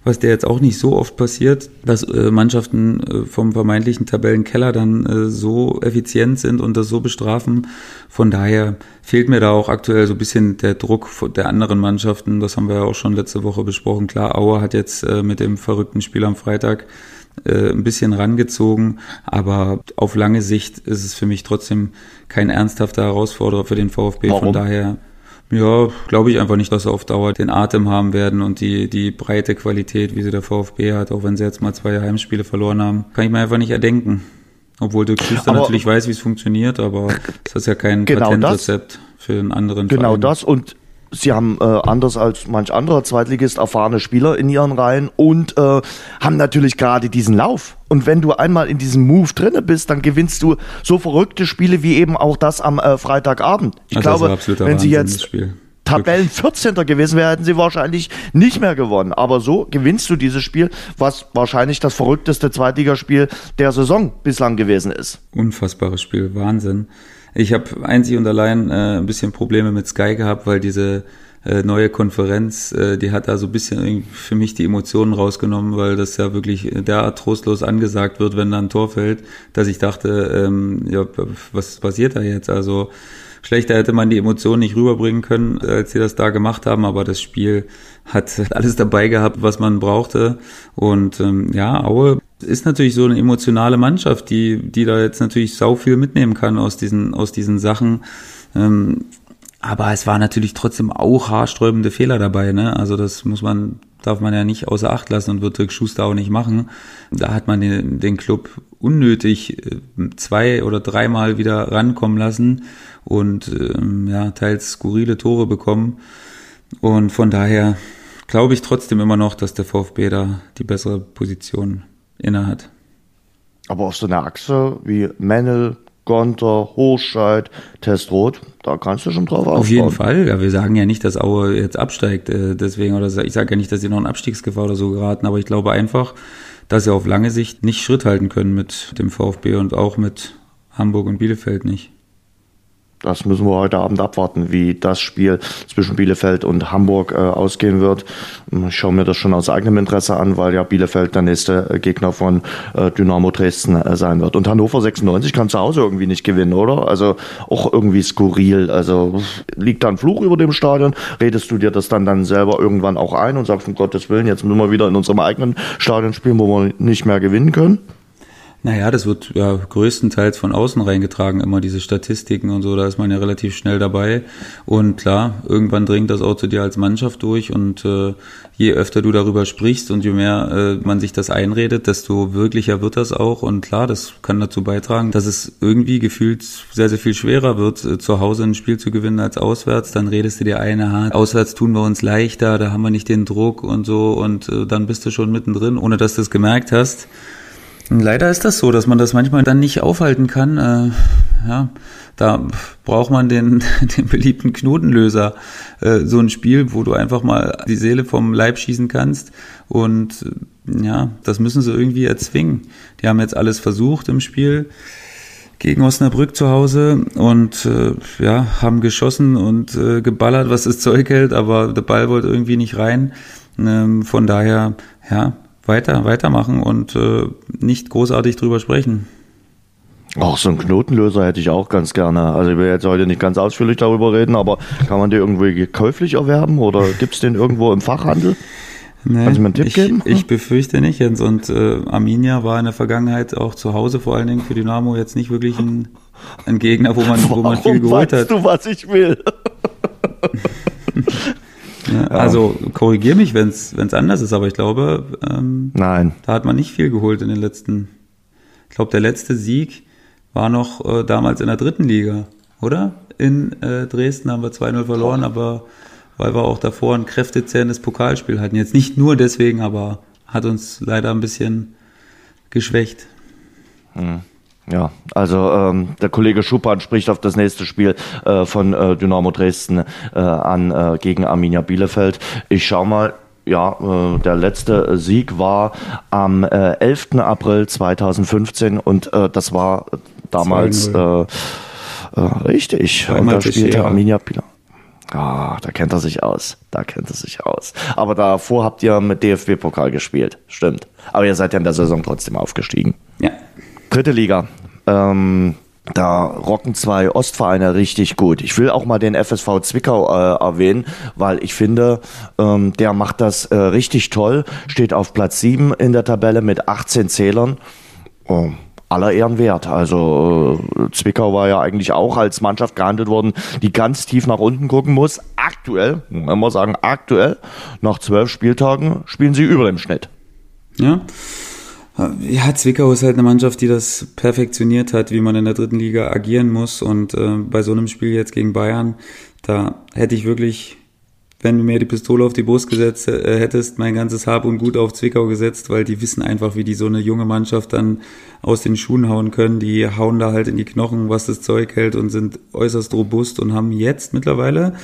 was der jetzt auch nicht so oft passiert, dass äh, Mannschaften äh, vom vermeintlichen Tabellenkeller dann äh, so effizient sind und das so bestrafen. Von daher fehlt mir da auch aktuell so ein bisschen der Druck der anderen Mannschaften. Das haben wir ja auch schon letzte Woche besprochen. Klar, Auer hat jetzt äh, mit dem verrückten Spiel am Freitag äh, ein bisschen rangezogen, aber auf lange Sicht ist es für mich trotzdem kein ernsthafter Herausforderer für den VfB. Warum? Von daher ja, glaube ich einfach nicht, dass sie auf Dauer den Atem haben werden und die, die breite Qualität, wie sie der VfB hat, auch wenn sie jetzt mal zwei Heimspiele verloren haben, kann ich mir einfach nicht erdenken. Obwohl Dirk Schuster natürlich weiß, wie es funktioniert, aber das ist ja kein genau Patentrezept für einen anderen Genau Verein. das und Sie haben äh, anders als manch anderer Zweitligist erfahrene Spieler in ihren Reihen und äh, haben natürlich gerade diesen Lauf. Und wenn du einmal in diesem Move drinne bist, dann gewinnst du so verrückte Spiele wie eben auch das am äh, Freitagabend. Ich also glaube, wenn Wahnsinn, sie jetzt Tabellen 14. gewesen wären, hätten sie wahrscheinlich nicht mehr gewonnen. Aber so gewinnst du dieses Spiel, was wahrscheinlich das verrückteste Zweitligaspiel der Saison bislang gewesen ist. Unfassbares Spiel, Wahnsinn. Ich habe einzig und allein äh, ein bisschen Probleme mit Sky gehabt, weil diese äh, neue Konferenz, äh, die hat da so ein bisschen für mich die Emotionen rausgenommen, weil das ja wirklich derart trostlos angesagt wird, wenn da ein Tor fällt, dass ich dachte, ähm, ja, was passiert da jetzt? Also schlechter hätte man die Emotionen nicht rüberbringen können, als sie das da gemacht haben, aber das Spiel hat alles dabei gehabt, was man brauchte. Und ähm, ja, Aue ist natürlich so eine emotionale Mannschaft, die, die da jetzt natürlich sau viel mitnehmen kann aus diesen, aus diesen Sachen. Ähm, aber es war natürlich trotzdem auch haarsträubende Fehler dabei, ne? Also das muss man, darf man ja nicht außer Acht lassen und wird Dirk Schuster auch nicht machen. Da hat man den, den Club unnötig äh, zwei oder dreimal wieder rankommen lassen und ähm, ja, teils skurrile Tore bekommen. Und von daher glaube ich trotzdem immer noch, dass der VfB da die bessere Position innehat. Aber auf so einer Achse wie Mennel, Gonter, Hochscheid, Testrot, da kannst du schon drauf aufbauen. Auf jeden Fall. Ja, wir sagen ja nicht, dass Aue jetzt absteigt, äh, deswegen, oder ich sage ja nicht, dass sie noch in Abstiegsgefahr oder so geraten, aber ich glaube einfach, dass sie auf lange Sicht nicht Schritt halten können mit dem VfB und auch mit Hamburg und Bielefeld nicht. Das müssen wir heute Abend abwarten, wie das Spiel zwischen Bielefeld und Hamburg äh, ausgehen wird. Ich schaue mir das schon aus eigenem Interesse an, weil ja Bielefeld der nächste äh, Gegner von äh, Dynamo Dresden äh, sein wird. Und Hannover 96 kann zu Hause irgendwie nicht gewinnen, oder? Also auch irgendwie skurril. Also liegt da ein Fluch über dem Stadion? Redest du dir das dann dann selber irgendwann auch ein und sagst, um Gottes Willen, jetzt müssen wir wieder in unserem eigenen Stadion spielen, wo wir nicht mehr gewinnen können? Naja, das wird ja größtenteils von außen reingetragen, immer diese Statistiken und so, da ist man ja relativ schnell dabei. Und klar, irgendwann dringt das auch zu dir als Mannschaft durch und äh, je öfter du darüber sprichst und je mehr äh, man sich das einredet, desto wirklicher wird das auch. Und klar, das kann dazu beitragen, dass es irgendwie gefühlt sehr, sehr viel schwerer wird, äh, zu Hause ein Spiel zu gewinnen als auswärts. Dann redest du dir eine, ha, auswärts tun wir uns leichter, da haben wir nicht den Druck und so und äh, dann bist du schon mittendrin, ohne dass du es gemerkt hast. Leider ist das so, dass man das manchmal dann nicht aufhalten kann. Äh, ja, da braucht man den, den beliebten Knotenlöser. Äh, so ein Spiel, wo du einfach mal die Seele vom Leib schießen kannst. Und äh, ja, das müssen sie irgendwie erzwingen. Die haben jetzt alles versucht im Spiel gegen Osnabrück zu Hause und äh, ja, haben geschossen und äh, geballert, was das Zeug hält, aber der Ball wollte irgendwie nicht rein. Ähm, von daher, ja, weiter, weitermachen und äh, nicht großartig drüber sprechen. Auch so einen Knotenlöser hätte ich auch ganz gerne. Also ich will jetzt heute nicht ganz ausführlich darüber reden, aber kann man den irgendwie käuflich erwerben oder gibt es den irgendwo im Fachhandel? Nee, Kannst du mir einen Tipp ich, geben? Ich befürchte nicht, Jens. Und äh, Arminia war in der Vergangenheit auch zu Hause vor allen Dingen für Dynamo jetzt nicht wirklich ein, ein Gegner, wo man, wo man viel geholt weißt hat. du, was ich will? Ja, also korrigier mich, wenn es anders ist, aber ich glaube, ähm, Nein. da hat man nicht viel geholt in den letzten. Ich glaube, der letzte Sieg war noch äh, damals in der dritten Liga, oder? In äh, Dresden haben wir 2-0 verloren, aber weil wir auch davor ein kräftezählendes Pokalspiel hatten. Jetzt nicht nur deswegen, aber hat uns leider ein bisschen geschwächt. Hm. Ja, also ähm, der Kollege Schuppan spricht auf das nächste Spiel äh, von äh, Dynamo Dresden äh, an äh, gegen Arminia Bielefeld. Ich schau mal, ja, äh, der letzte Sieg war am äh, 11. April 2015 und äh, das war damals äh, äh, richtig. Und da spielte Arminia Bielefeld. Ah, da kennt er sich aus. Da kennt er sich aus. Aber davor habt ihr mit DFB-Pokal gespielt. Stimmt. Aber ihr seid ja in der Saison trotzdem aufgestiegen. Ja. Dritte Liga. Ähm, da rocken zwei Ostvereine richtig gut. Ich will auch mal den FSV Zwickau äh, erwähnen, weil ich finde, ähm, der macht das äh, richtig toll. Steht auf Platz 7 in der Tabelle mit 18 Zählern. Oh, aller Ehren wert. Also äh, Zwickau war ja eigentlich auch als Mannschaft gehandelt worden, die ganz tief nach unten gucken muss. Aktuell, wenn wir sagen aktuell, nach zwölf Spieltagen spielen sie über dem Schnitt. Ja. Ja, Zwickau ist halt eine Mannschaft, die das perfektioniert hat, wie man in der dritten Liga agieren muss. Und äh, bei so einem Spiel jetzt gegen Bayern, da hätte ich wirklich, wenn du mir die Pistole auf die Brust gesetzt äh, hättest, mein ganzes Hab und Gut auf Zwickau gesetzt, weil die wissen einfach, wie die so eine junge Mannschaft dann aus den Schuhen hauen können. Die hauen da halt in die Knochen, was das Zeug hält und sind äußerst robust und haben jetzt mittlerweile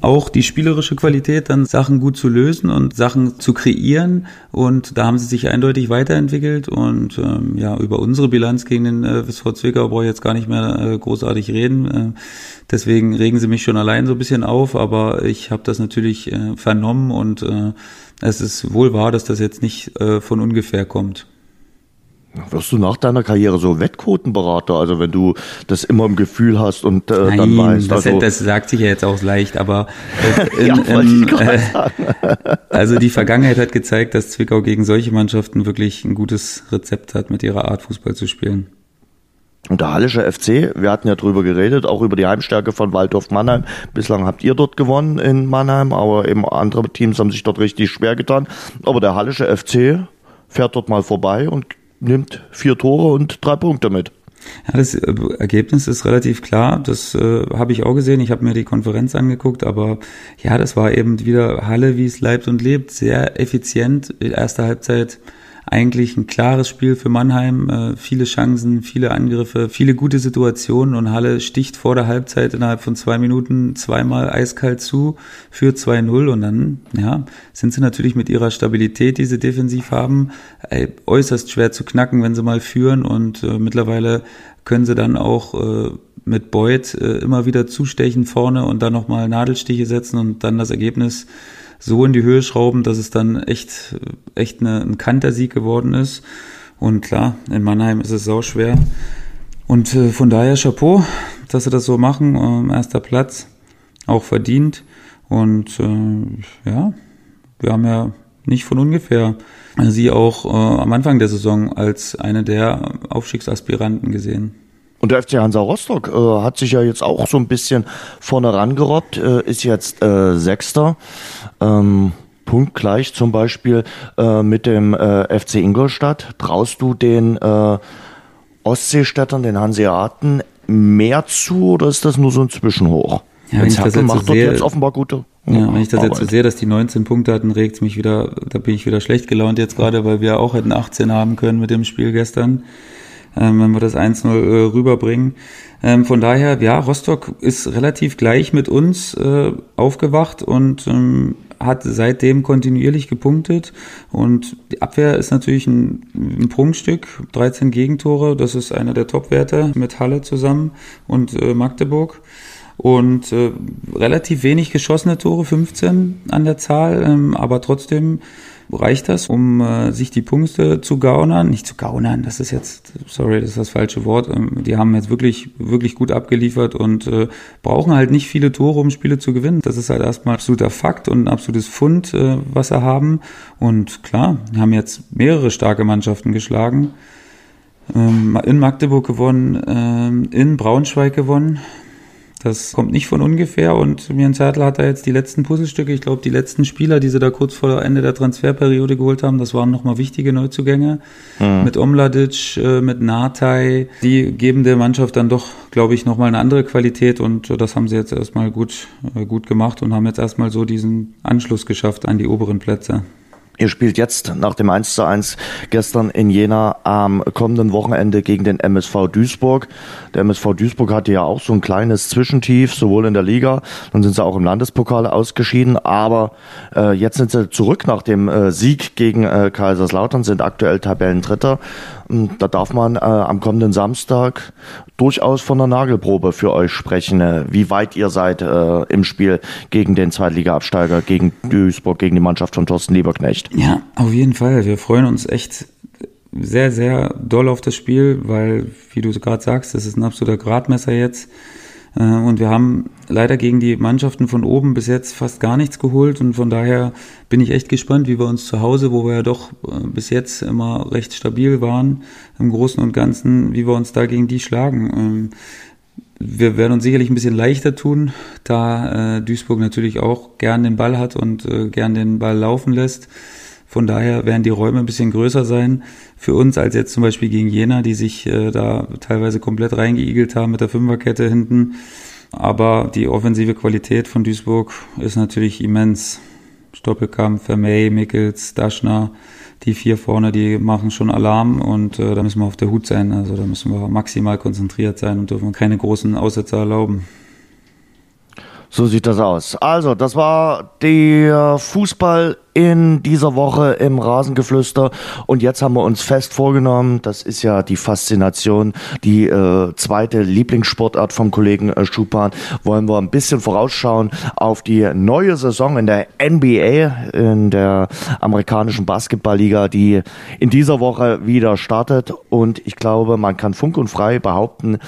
auch die spielerische Qualität, dann Sachen gut zu lösen und Sachen zu kreieren. Und da haben sie sich eindeutig weiterentwickelt. Und ähm, ja, über unsere Bilanz gegen den äh, VSV Zwickau brauche ich jetzt gar nicht mehr äh, großartig reden. Äh, deswegen regen sie mich schon allein so ein bisschen auf. Aber ich habe das natürlich äh, vernommen und äh, es ist wohl wahr, dass das jetzt nicht äh, von ungefähr kommt. Wirst du nach deiner Karriere so Wettquotenberater, also wenn du das immer im Gefühl hast und äh, Nein, dann weißt, das, also das sagt sich ja jetzt auch leicht, aber in, ja, in, äh, also die Vergangenheit hat gezeigt, dass Zwickau gegen solche Mannschaften wirklich ein gutes Rezept hat, mit ihrer Art Fußball zu spielen. Und der Hallische FC, wir hatten ja drüber geredet, auch über die Heimstärke von Waldorf Mannheim. Bislang habt ihr dort gewonnen in Mannheim, aber eben andere Teams haben sich dort richtig schwer getan. Aber der Hallische FC fährt dort mal vorbei und nimmt vier Tore und drei Punkte mit. Ja, das äh, Ergebnis ist relativ klar. Das äh, habe ich auch gesehen. Ich habe mir die Konferenz angeguckt, aber ja, das war eben wieder Halle, wie es leibt und lebt. Sehr effizient. Erste Halbzeit eigentlich ein klares Spiel für Mannheim. Äh, viele Chancen, viele Angriffe, viele gute Situationen und Halle sticht vor der Halbzeit innerhalb von zwei Minuten zweimal eiskalt zu für 2-0 und dann, ja, sind sie natürlich mit ihrer Stabilität, die sie defensiv haben, äußerst schwer zu knacken, wenn sie mal führen und äh, mittlerweile können sie dann auch äh, mit Beuth immer wieder zustechen vorne und dann nochmal Nadelstiche setzen und dann das Ergebnis so in die Höhe schrauben, dass es dann echt, echt eine, ein Kantersieg geworden ist. Und klar, in Mannheim ist es sau schwer. Und äh, von daher Chapeau, dass sie das so machen. Ähm, erster Platz, auch verdient. Und äh, ja, wir haben ja nicht von ungefähr sie auch äh, am Anfang der Saison als eine der Aufstiegsaspiranten gesehen. Und der FC Hansa Rostock äh, hat sich ja jetzt auch so ein bisschen vorne rangerobbt, äh, ist jetzt äh, Sechster. Ähm, punktgleich zum Beispiel äh, mit dem äh, FC Ingolstadt. Traust du den äh, Ostseestädtern, den Hanseaten, mehr zu oder ist das nur so ein Zwischenhoch? Ja, wenn ich das jetzt macht so sehe, jetzt offenbar gute ja, wenn ich das Arbeit. jetzt so sehe, dass die 19 Punkte hatten, regt es mich wieder, da bin ich wieder schlecht gelaunt jetzt gerade, weil wir auch hätten 18 haben können mit dem Spiel gestern ähm, wenn wir das 1-0 äh, rüberbringen. Ähm, von daher, ja, Rostock ist relativ gleich mit uns äh, aufgewacht und ähm, hat seitdem kontinuierlich gepunktet. Und die Abwehr ist natürlich ein, ein Prunkstück, 13 Gegentore, das ist einer der Topwerte mit Halle zusammen und äh, Magdeburg. Und äh, relativ wenig geschossene Tore, 15 an der Zahl, ähm, aber trotzdem reicht das, um äh, sich die Punkte zu gaunern. Nicht zu gaunern, das ist jetzt, sorry, das ist das falsche Wort. Ähm, die haben jetzt wirklich, wirklich gut abgeliefert und äh, brauchen halt nicht viele Tore, um Spiele zu gewinnen. Das ist halt erstmal absoluter Fakt und ein absolutes Fund, äh, was sie haben. Und klar, haben jetzt mehrere starke Mannschaften geschlagen. Ähm, in Magdeburg gewonnen, ähm, in Braunschweig gewonnen. Das kommt nicht von ungefähr und Mian Zertl hat da jetzt die letzten Puzzlestücke, ich glaube die letzten Spieler, die sie da kurz vor Ende der Transferperiode geholt haben, das waren nochmal wichtige Neuzugänge mhm. mit Omladic, äh, mit Natai, die geben der Mannschaft dann doch, glaube ich, nochmal eine andere Qualität und das haben sie jetzt erstmal gut, äh, gut gemacht und haben jetzt erstmal so diesen Anschluss geschafft an die oberen Plätze. Ihr spielt jetzt nach dem 1 zu 1 gestern in Jena am kommenden Wochenende gegen den MSV Duisburg. Der MSV Duisburg hatte ja auch so ein kleines Zwischentief, sowohl in der Liga, dann sind sie auch im Landespokal ausgeschieden, aber äh, jetzt sind sie zurück nach dem äh, Sieg gegen äh, Kaiserslautern, sind aktuell Tabellendritter. Da darf man äh, am kommenden Samstag durchaus von der Nagelprobe für euch sprechen, äh, wie weit ihr seid äh, im Spiel gegen den Zweitliga-Absteiger, gegen Duisburg, gegen die Mannschaft von Thorsten Lieberknecht. Ja, auf jeden Fall. Wir freuen uns echt sehr, sehr doll auf das Spiel, weil, wie du gerade sagst, das ist ein absoluter Gradmesser jetzt. Äh, und wir haben leider gegen die Mannschaften von oben bis jetzt fast gar nichts geholt. Und von daher bin ich echt gespannt, wie wir uns zu Hause, wo wir ja doch äh, bis jetzt immer recht stabil waren, im Großen und Ganzen, wie wir uns da gegen die schlagen. Ähm, wir werden uns sicherlich ein bisschen leichter tun, da äh, Duisburg natürlich auch gern den Ball hat und gern den Ball laufen lässt. Von daher werden die Räume ein bisschen größer sein für uns als jetzt zum Beispiel gegen Jena, die sich äh, da teilweise komplett reingeigelt haben mit der Fünferkette hinten. Aber die offensive Qualität von Duisburg ist natürlich immens. Stoppelkamp, Vermey, Mickels, Daschner, die vier vorne, die machen schon Alarm und äh, da müssen wir auf der Hut sein. Also da müssen wir maximal konzentriert sein und dürfen keine großen Aussetzer erlauben. So sieht das aus. Also, das war der Fußball in dieser Woche im Rasengeflüster. Und jetzt haben wir uns fest vorgenommen, das ist ja die Faszination, die äh, zweite Lieblingssportart vom Kollegen äh, Schupan, wollen wir ein bisschen vorausschauen auf die neue Saison in der NBA, in der amerikanischen Basketballliga, die in dieser Woche wieder startet. Und ich glaube, man kann funk und frei behaupten,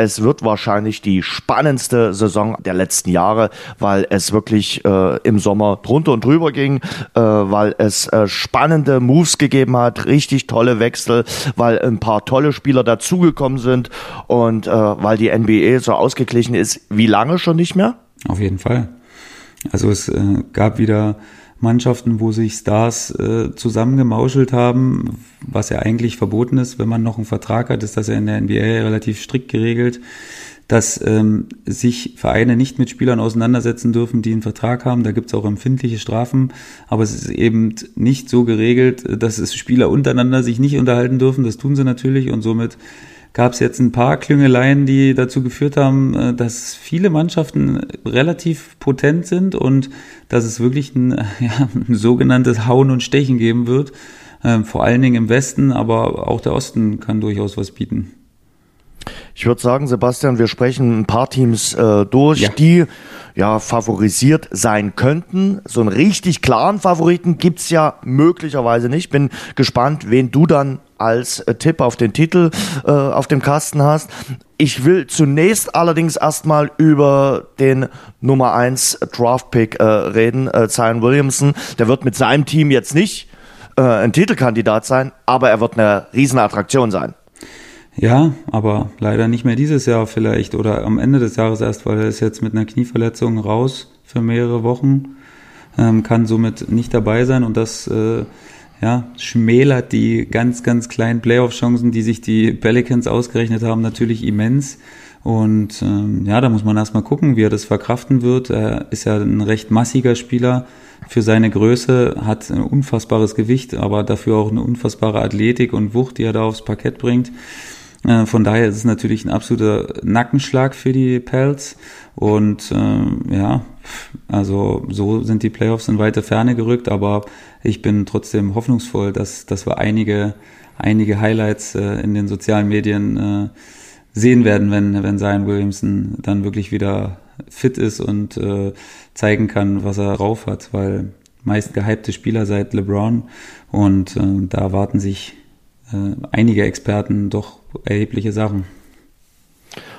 es wird wahrscheinlich die spannendste Saison der letzten Jahre, weil es wirklich äh, im Sommer drunter und drüber ging, äh, weil es äh, spannende Moves gegeben hat, richtig tolle Wechsel, weil ein paar tolle Spieler dazugekommen sind und äh, weil die NBA so ausgeglichen ist. Wie lange schon nicht mehr? Auf jeden Fall. Also es äh, gab wieder Mannschaften, wo sich Stars äh, zusammengemauschelt haben, was ja eigentlich verboten ist, wenn man noch einen Vertrag hat, ist das ja in der NBA relativ strikt geregelt, dass ähm, sich Vereine nicht mit Spielern auseinandersetzen dürfen, die einen Vertrag haben. Da gibt es auch empfindliche Strafen, aber es ist eben nicht so geregelt, dass es Spieler untereinander sich nicht unterhalten dürfen. Das tun sie natürlich und somit gab es jetzt ein paar Klüngeleien, die dazu geführt haben, äh, dass viele Mannschaften relativ potent sind und dass es wirklich ein, ja, ein sogenanntes Hauen und Stechen geben wird. Ähm, vor allen Dingen im Westen, aber auch der Osten kann durchaus was bieten. Ich würde sagen, Sebastian, wir sprechen ein paar Teams äh, durch, ja. die ja favorisiert sein könnten. So einen richtig klaren Favoriten gibt's ja möglicherweise nicht. Bin gespannt, wen du dann als äh, Tipp auf den Titel äh, auf dem Kasten hast. Ich will zunächst allerdings erstmal über den Nummer 1 Draft-Pick äh, reden, äh, Zion Williamson. Der wird mit seinem Team jetzt nicht äh, ein Titelkandidat sein, aber er wird eine Riesenattraktion sein. Ja, aber leider nicht mehr dieses Jahr vielleicht oder am Ende des Jahres erst, weil er ist jetzt mit einer Knieverletzung raus für mehrere Wochen, ähm, kann somit nicht dabei sein und das äh, ja, schmälert die ganz, ganz kleinen Playoff-Chancen, die sich die Pelicans ausgerechnet haben, natürlich immens. Und ähm, ja, da muss man erstmal gucken, wie er das verkraften wird. Er ist ja ein recht massiger Spieler für seine Größe, hat ein unfassbares Gewicht, aber dafür auch eine unfassbare Athletik und Wucht, die er da aufs Parkett bringt. Äh, von daher ist es natürlich ein absoluter Nackenschlag für die Pels. Und äh, ja, also so sind die Playoffs in weite Ferne gerückt, aber ich bin trotzdem hoffnungsvoll, dass, dass wir einige, einige Highlights äh, in den sozialen Medien äh, sehen werden, wenn, wenn Zion Williamson dann wirklich wieder fit ist und äh, zeigen kann, was er drauf hat, weil meist gehypte Spieler seit LeBron und äh, da erwarten sich äh, einige Experten doch erhebliche Sachen.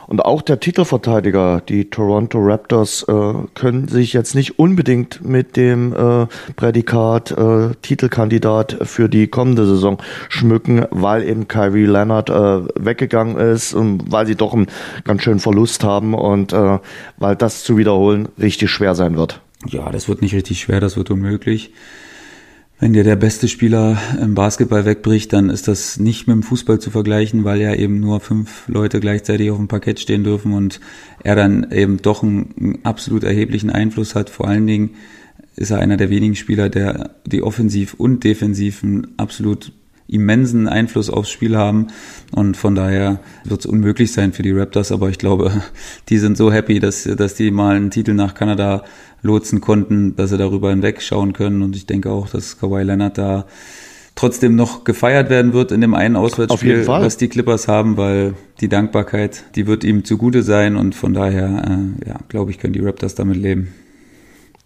Und auch der Titelverteidiger, die Toronto Raptors, äh, können sich jetzt nicht unbedingt mit dem äh, Prädikat äh, Titelkandidat für die kommende Saison schmücken, weil eben Kyrie Leonard äh, weggegangen ist und weil sie doch einen ganz schönen Verlust haben und äh, weil das zu wiederholen richtig schwer sein wird. Ja, das wird nicht richtig schwer, das wird unmöglich. Wenn dir der beste Spieler im Basketball wegbricht, dann ist das nicht mit dem Fußball zu vergleichen, weil ja eben nur fünf Leute gleichzeitig auf dem Parkett stehen dürfen und er dann eben doch einen, absolut erheblichen Einfluss hat. Vor allen Dingen ist er einer der wenigen Spieler, der die offensiv und defensiv einen absolut immensen Einfluss aufs Spiel haben. Und von daher wird es unmöglich sein für die Raptors, aber ich glaube, die sind so happy, dass, dass die mal einen Titel nach Kanada lotsen konnten, dass sie darüber hinwegschauen können. Und ich denke auch, dass Kawhi Leonard da trotzdem noch gefeiert werden wird in dem einen Auswärtsspiel, was die Clippers haben, weil die Dankbarkeit, die wird ihm zugute sein und von daher, äh, ja, glaube ich, können die Raptors damit leben.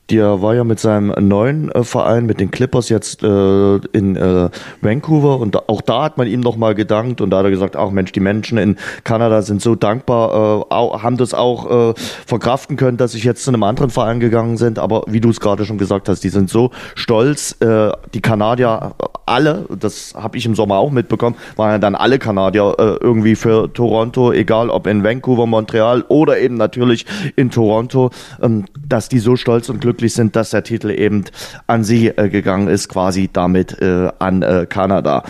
Der war ja mit seinem neuen äh, Verein, mit den Clippers jetzt äh, in äh, Vancouver. Und da, auch da hat man ihm nochmal gedankt und da hat er gesagt, ach Mensch, die Menschen in Kanada sind so dankbar, äh, auch, haben das auch äh, verkraften können, dass sie jetzt zu einem anderen Verein gegangen sind, aber wie du es gerade schon gesagt hast, die sind so stolz, äh, die Kanadier alle, das habe ich im Sommer auch mitbekommen, waren ja dann alle Kanadier äh, irgendwie für Toronto, egal ob in Vancouver, Montreal oder eben natürlich in Toronto, ähm, dass die so stolz und glücklich sind, dass der Titel eben an sie äh, gegangen ist, quasi damit äh, an äh, Kanada.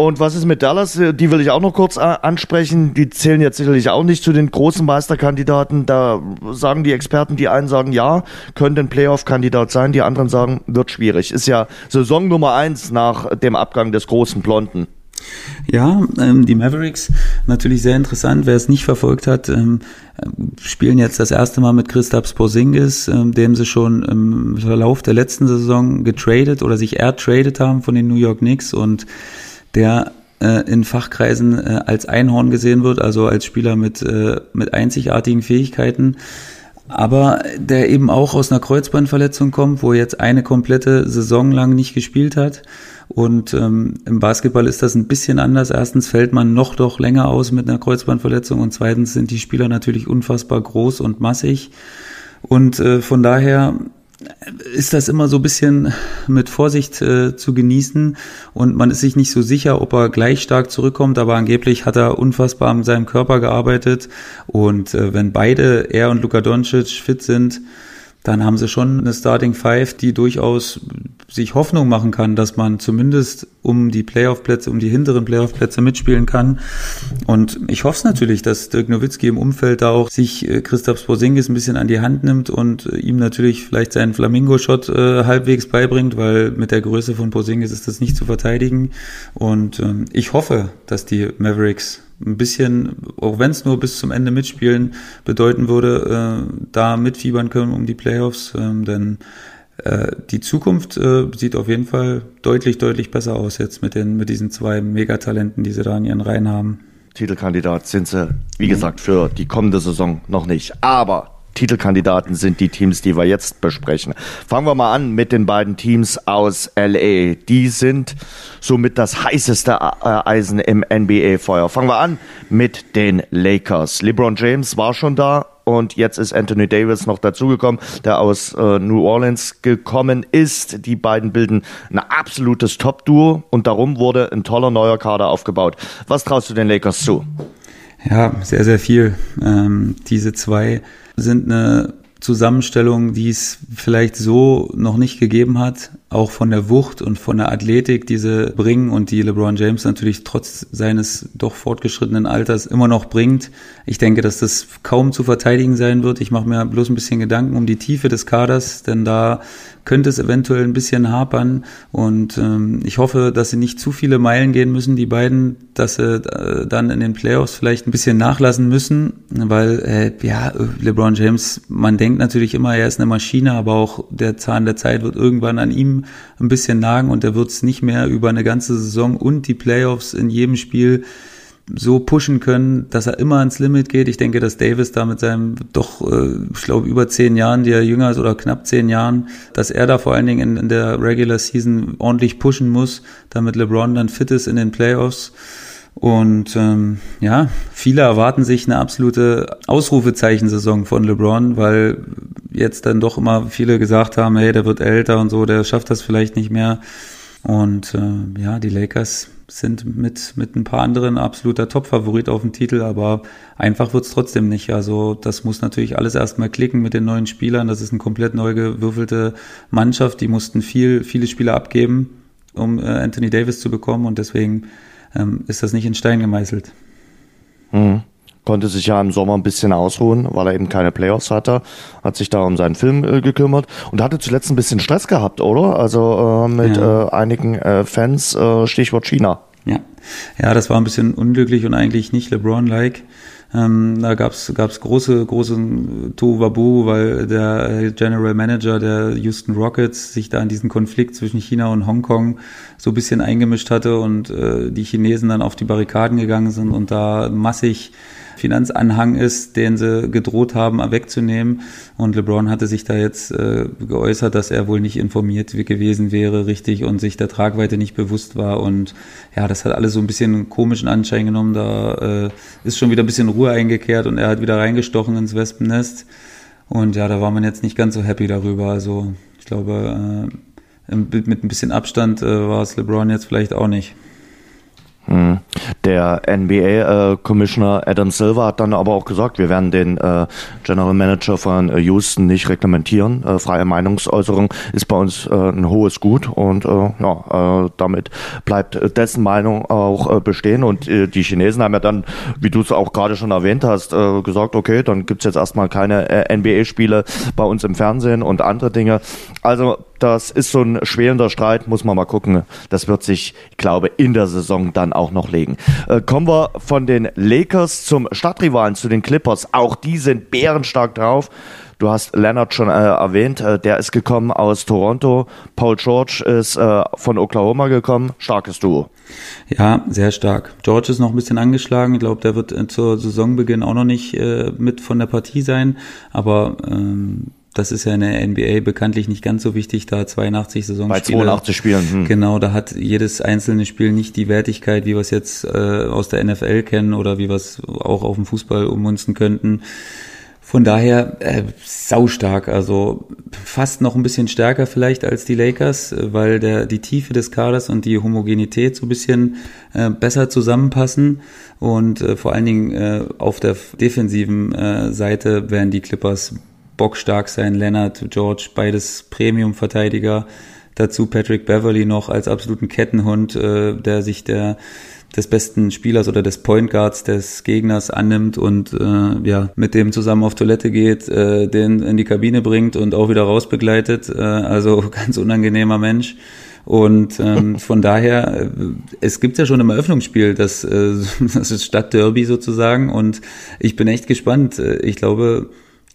Und was ist mit Dallas? Äh, die will ich auch noch kurz äh, ansprechen. Die zählen jetzt sicherlich auch nicht zu den großen Meisterkandidaten. Da sagen die Experten, die einen sagen ja, könnte ein Playoff-Kandidat sein, die anderen sagen, wird schwierig. Ist ja Saison Nummer eins nach dem Abgang des großen Blonden. Ja, ähm, die Mavericks natürlich sehr interessant. Wer es nicht verfolgt hat, ähm, spielen jetzt das erste Mal mit Christaps Porzingis, ähm, dem sie schon im Verlauf der letzten Saison getradet oder sich ertradet haben von den New York Knicks und der äh, in Fachkreisen äh, als Einhorn gesehen wird, also als Spieler mit, äh, mit einzigartigen Fähigkeiten aber der eben auch aus einer Kreuzbandverletzung kommt, wo er jetzt eine komplette Saison lang nicht gespielt hat. Und ähm, im Basketball ist das ein bisschen anders. Erstens fällt man noch doch länger aus mit einer Kreuzbandverletzung und zweitens sind die Spieler natürlich unfassbar groß und massig. Und äh, von daher ist das immer so ein bisschen mit Vorsicht äh, zu genießen. Und man ist sich nicht so sicher, ob er gleich stark zurückkommt, aber angeblich hat er unfassbar an seinem Körper gearbeitet. Und äh, wenn beide, er und Luka Doncic fit sind, dann haben sie schon eine Starting Five, die durchaus sich Hoffnung machen kann, dass man zumindest um die Playoff-Plätze, um die hinteren Playoff-Plätze mitspielen kann. Und ich hoffe es natürlich, dass Dirk Nowitzki im Umfeld da auch sich äh, Christoph Porzingis ein bisschen an die Hand nimmt und äh, ihm natürlich vielleicht seinen Flamingo-Shot äh, halbwegs beibringt, weil mit der Größe von Porzingis ist das nicht zu verteidigen. Und ähm, ich hoffe, dass die Mavericks ein bisschen, auch wenn es nur bis zum Ende mitspielen bedeuten würde, äh, da mitfiebern können um die Playoffs, ähm, denn äh, die Zukunft äh, sieht auf jeden Fall deutlich, deutlich besser aus jetzt mit den, mit diesen zwei Megatalenten, die sie da in ihren Reihen haben. Titelkandidat sind sie, wie gesagt, für die kommende Saison noch nicht. Aber Titelkandidaten sind die Teams, die wir jetzt besprechen. Fangen wir mal an mit den beiden Teams aus LA. Die sind somit das heißeste äh, Eisen im NBA-Feuer. Fangen wir an mit den Lakers. LeBron James war schon da und jetzt ist Anthony Davis noch dazugekommen, der aus äh, New Orleans gekommen ist. Die beiden bilden ein absolutes Top-Duo und darum wurde ein toller neuer Kader aufgebaut. Was traust du den Lakers zu? Ja, sehr, sehr viel. Ähm, diese zwei sind eine Zusammenstellung, die es vielleicht so noch nicht gegeben hat, auch von der Wucht und von der Athletik, die sie bringen und die LeBron James natürlich trotz seines doch fortgeschrittenen Alters immer noch bringt. Ich denke, dass das kaum zu verteidigen sein wird. Ich mache mir bloß ein bisschen Gedanken um die Tiefe des Kaders, denn da könnte es eventuell ein bisschen hapern und ähm, ich hoffe, dass sie nicht zu viele Meilen gehen müssen, die beiden, dass sie äh, dann in den Playoffs vielleicht ein bisschen nachlassen müssen, weil äh, ja, LeBron James, man denkt natürlich immer, er ist eine Maschine, aber auch der Zahn der Zeit wird irgendwann an ihm ein bisschen nagen und er wird es nicht mehr über eine ganze Saison und die Playoffs in jedem Spiel so pushen können, dass er immer ans Limit geht. Ich denke, dass Davis da mit seinem doch, äh, ich glaube, über zehn Jahren, die er jünger ist oder knapp zehn Jahren, dass er da vor allen Dingen in, in der Regular Season ordentlich pushen muss, damit LeBron dann fit ist in den Playoffs. Und ähm, ja, viele erwarten sich eine absolute Ausrufezeichensaison von LeBron, weil jetzt dann doch immer viele gesagt haben, hey, der wird älter und so, der schafft das vielleicht nicht mehr. Und äh, ja, die Lakers sind mit, mit ein paar anderen absoluter Top-Favorit auf den Titel, aber einfach wird's trotzdem nicht. Also das muss natürlich alles erstmal klicken mit den neuen Spielern. Das ist eine komplett neu gewürfelte Mannschaft. Die mussten viel, viele Spieler abgeben, um äh, Anthony Davis zu bekommen und deswegen ähm, ist das nicht in Stein gemeißelt. Mhm. Konnte sich ja im Sommer ein bisschen ausruhen, weil er eben keine Playoffs hatte, hat sich da um seinen Film äh, gekümmert und hatte zuletzt ein bisschen Stress gehabt, oder? Also äh, mit ja. äh, einigen äh, Fans, äh, Stichwort China. Ja. ja, das war ein bisschen unglücklich und eigentlich nicht LeBron-like. Ähm, da gab's gab's große, große Tohuwabu, weil der General Manager der Houston Rockets sich da in diesen Konflikt zwischen China und Hongkong so ein bisschen eingemischt hatte und äh, die Chinesen dann auf die Barrikaden gegangen sind und da massig Finanzanhang ist, den sie gedroht haben, wegzunehmen. Und LeBron hatte sich da jetzt äh, geäußert, dass er wohl nicht informiert gewesen wäre, richtig, und sich der Tragweite nicht bewusst war. Und ja, das hat alles so ein bisschen komischen Anschein genommen. Da äh, ist schon wieder ein bisschen Ruhe eingekehrt und er hat wieder reingestochen ins Wespennest. Und ja, da war man jetzt nicht ganz so happy darüber. Also ich glaube, äh, mit ein bisschen Abstand äh, war es LeBron jetzt vielleicht auch nicht. Mhm. Der NBA-Commissioner äh, Adam Silver hat dann aber auch gesagt, wir werden den äh, General Manager von äh, Houston nicht reglementieren. Äh, freie Meinungsäußerung ist bei uns äh, ein hohes Gut und äh, ja, damit bleibt dessen Meinung auch bestehen. Und die Chinesen haben ja dann, wie du es auch gerade schon erwähnt hast, gesagt, okay, dann gibt's jetzt erstmal keine NBA-Spiele bei uns im Fernsehen und andere Dinge. Also das ist so ein schwelender Streit, muss man mal gucken. Das wird sich, ich glaube, in der Saison dann auch noch legen. Äh, kommen wir von den Lakers zum Stadtrivalen, zu den Clippers. Auch die sind bärenstark drauf. Du hast Leonard schon äh, erwähnt, äh, der ist gekommen aus Toronto. Paul George ist äh, von Oklahoma gekommen. Starkes Duo. Ja, sehr stark. George ist noch ein bisschen angeschlagen. Ich glaube, der wird äh, zur Saisonbeginn auch noch nicht äh, mit von der Partie sein. Aber ähm, das ist ja in der NBA bekanntlich nicht ganz so wichtig, da 82 Saisonspiele. Bei 82 Spielen. Hm. Genau, da hat jedes einzelne Spiel nicht die Wertigkeit, wie wir es jetzt äh, aus der NFL kennen oder wie wir es auch auf dem Fußball ummünzen könnten. Von daher äh, saustark, also fast noch ein bisschen stärker vielleicht als die Lakers, weil der die Tiefe des Kaders und die Homogenität so ein bisschen äh, besser zusammenpassen und äh, vor allen Dingen äh, auf der defensiven äh, Seite werden die Clippers bockstark sein. Leonard, George, beides Premium-Verteidiger. Dazu Patrick Beverly noch als absoluten Kettenhund, äh, der sich der des besten Spielers oder des Point Guards des Gegners annimmt und äh, ja mit dem zusammen auf Toilette geht, äh, den in die Kabine bringt und auch wieder raus begleitet. Äh, also ganz unangenehmer Mensch. Und ähm, von daher, äh, es gibt ja schon im Eröffnungsspiel das, äh, das ist Stadtderby sozusagen. Und ich bin echt gespannt. Äh, ich glaube,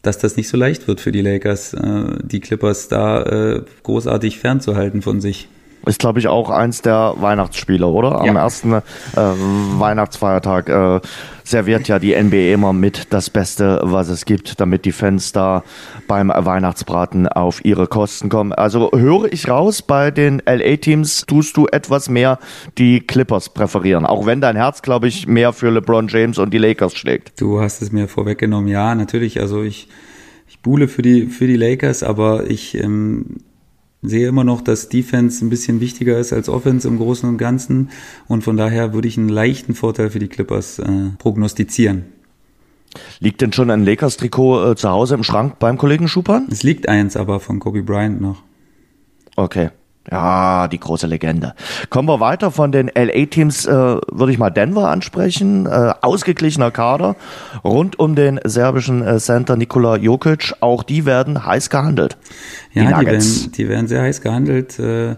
dass das nicht so leicht wird für die Lakers, äh, die Clippers da äh, großartig fernzuhalten von sich. Ist, glaube ich, auch eins der Weihnachtsspiele, oder? Am ja. ersten äh, Weihnachtsfeiertag äh, serviert ja die NBA immer mit das Beste, was es gibt, damit die Fans da beim Weihnachtsbraten auf ihre Kosten kommen. Also höre ich raus, bei den LA-Teams tust du etwas mehr die Clippers präferieren, auch wenn dein Herz, glaube ich, mehr für LeBron James und die Lakers schlägt. Du hast es mir vorweggenommen, ja, natürlich. Also ich, ich buhle für die, für die Lakers, aber ich ähm, sehe immer noch, dass Defense ein bisschen wichtiger ist als Offense im Großen und Ganzen. Und von daher würde ich einen leichten Vorteil für die Clippers äh, prognostizieren. Liegt denn schon ein Lakers-Trikot äh, zu Hause im Schrank beim Kollegen Schupan? Es liegt eins, aber von Kobe Bryant noch. Okay. Ja, die große Legende. Kommen wir weiter von den LA-Teams, äh, würde ich mal Denver ansprechen. Äh, ausgeglichener Kader rund um den serbischen äh, Center Nikola Jokic. Auch die werden heiß gehandelt. Ja, die, die, werden, die werden sehr heiß gehandelt. Äh,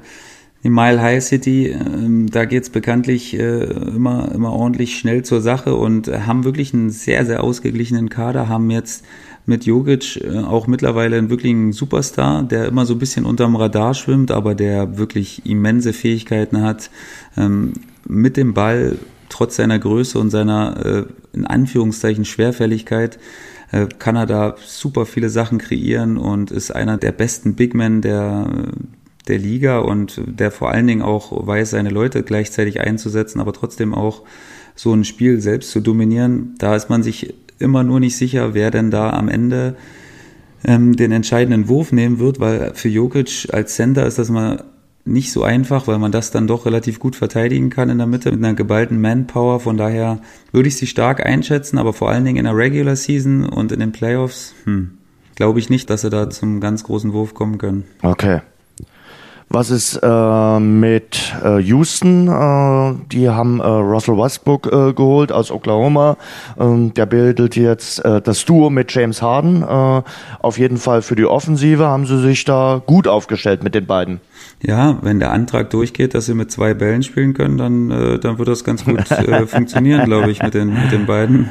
in Mile High City, äh, da geht's bekanntlich äh, immer, immer ordentlich schnell zur Sache und haben wirklich einen sehr, sehr ausgeglichenen Kader, haben jetzt mit Jogic äh, auch mittlerweile einen wirklichen Superstar, der immer so ein bisschen unterm Radar schwimmt, aber der wirklich immense Fähigkeiten hat, ähm, mit dem Ball trotz seiner Größe und seiner äh, in Anführungszeichen Schwerfälligkeit äh, kann er da super viele Sachen kreieren und ist einer der besten Big Men der der Liga und der vor allen Dingen auch weiß, seine Leute gleichzeitig einzusetzen, aber trotzdem auch so ein Spiel selbst zu dominieren. Da ist man sich immer nur nicht sicher, wer denn da am Ende ähm, den entscheidenden Wurf nehmen wird, weil für Jokic als Center ist das mal nicht so einfach, weil man das dann doch relativ gut verteidigen kann in der Mitte mit einer geballten Manpower. Von daher würde ich sie stark einschätzen, aber vor allen Dingen in der Regular Season und in den Playoffs, hm, glaube ich nicht, dass sie da zum ganz großen Wurf kommen können. Okay. Was ist äh, mit äh, Houston? Äh, die haben äh, Russell Westbrook äh, geholt aus Oklahoma. Ähm, der bildet jetzt äh, das Duo mit James Harden. Äh, auf jeden Fall für die Offensive haben sie sich da gut aufgestellt mit den beiden. Ja, wenn der Antrag durchgeht, dass sie mit zwei Bällen spielen können, dann, äh, dann wird das ganz gut äh, funktionieren, glaube ich, mit den, mit den beiden.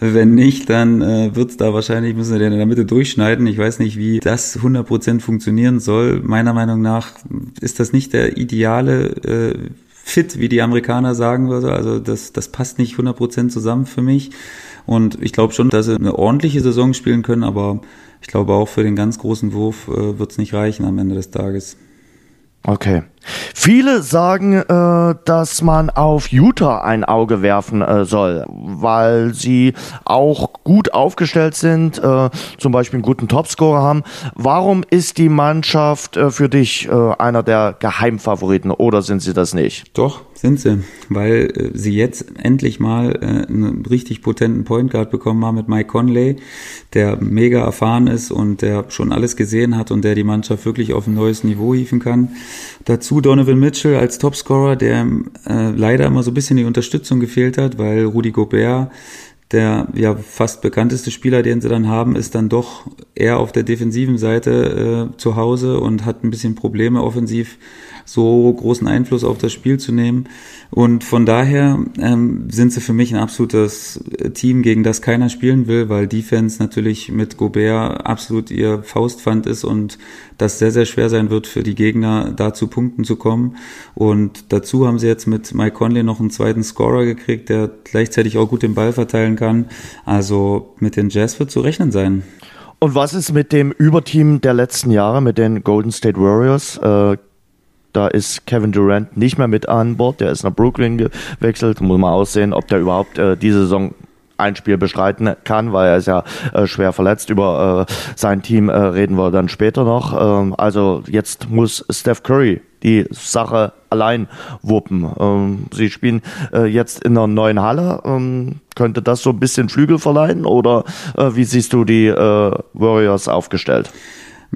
Wenn nicht, dann äh, wird es da wahrscheinlich, müssen wir den in der Mitte durchschneiden. Ich weiß nicht, wie das 100% funktionieren soll. Meiner Meinung nach ist das nicht der ideale äh, Fit, wie die Amerikaner sagen würden. Also das, das passt nicht 100% zusammen für mich. Und ich glaube schon, dass sie eine ordentliche Saison spielen können, aber ich glaube auch für den ganz großen Wurf äh, wird es nicht reichen am Ende des Tages. Okay. Viele sagen, äh, dass man auf Utah ein Auge werfen äh, soll, weil sie auch gut aufgestellt sind, äh, zum Beispiel einen guten Topscorer haben. Warum ist die Mannschaft äh, für dich äh, einer der Geheimfavoriten oder sind sie das nicht? Doch, sind sie, weil äh, sie jetzt endlich mal einen richtig potenten Point Guard bekommen haben mit Mike Conley, der mega erfahren ist und der schon alles gesehen hat und der die Mannschaft wirklich auf ein neues Niveau hieven kann. Dazu Donovan Mitchell als Topscorer, der äh, leider immer so ein bisschen die Unterstützung gefehlt hat, weil Rudy Gobert der ja fast bekannteste Spieler, den sie dann haben, ist dann doch eher auf der defensiven Seite äh, zu Hause und hat ein bisschen Probleme offensiv so großen Einfluss auf das Spiel zu nehmen. Und von daher ähm, sind sie für mich ein absolutes Team, gegen das keiner spielen will, weil Defense natürlich mit Gobert absolut ihr Faustpfand ist und das sehr, sehr schwer sein wird für die Gegner, da zu Punkten zu kommen. Und dazu haben sie jetzt mit Mike Conley noch einen zweiten Scorer gekriegt, der gleichzeitig auch gut den Ball verteilen kann. Also mit den Jazz wird zu rechnen sein. Und was ist mit dem Überteam der letzten Jahre, mit den Golden State Warriors? Äh, da ist Kevin Durant nicht mehr mit an Bord. Der ist nach Brooklyn gewechselt. Muss man aussehen, ob der überhaupt äh, diese Saison ein Spiel bestreiten kann, weil er ist ja äh, schwer verletzt. Über äh, sein Team äh, reden wir dann später noch. Ähm, also jetzt muss Steph Curry die Sache allein wuppen. Ähm, sie spielen äh, jetzt in einer neuen Halle. Ähm, könnte das so ein bisschen Flügel verleihen oder äh, wie siehst du die äh, Warriors aufgestellt?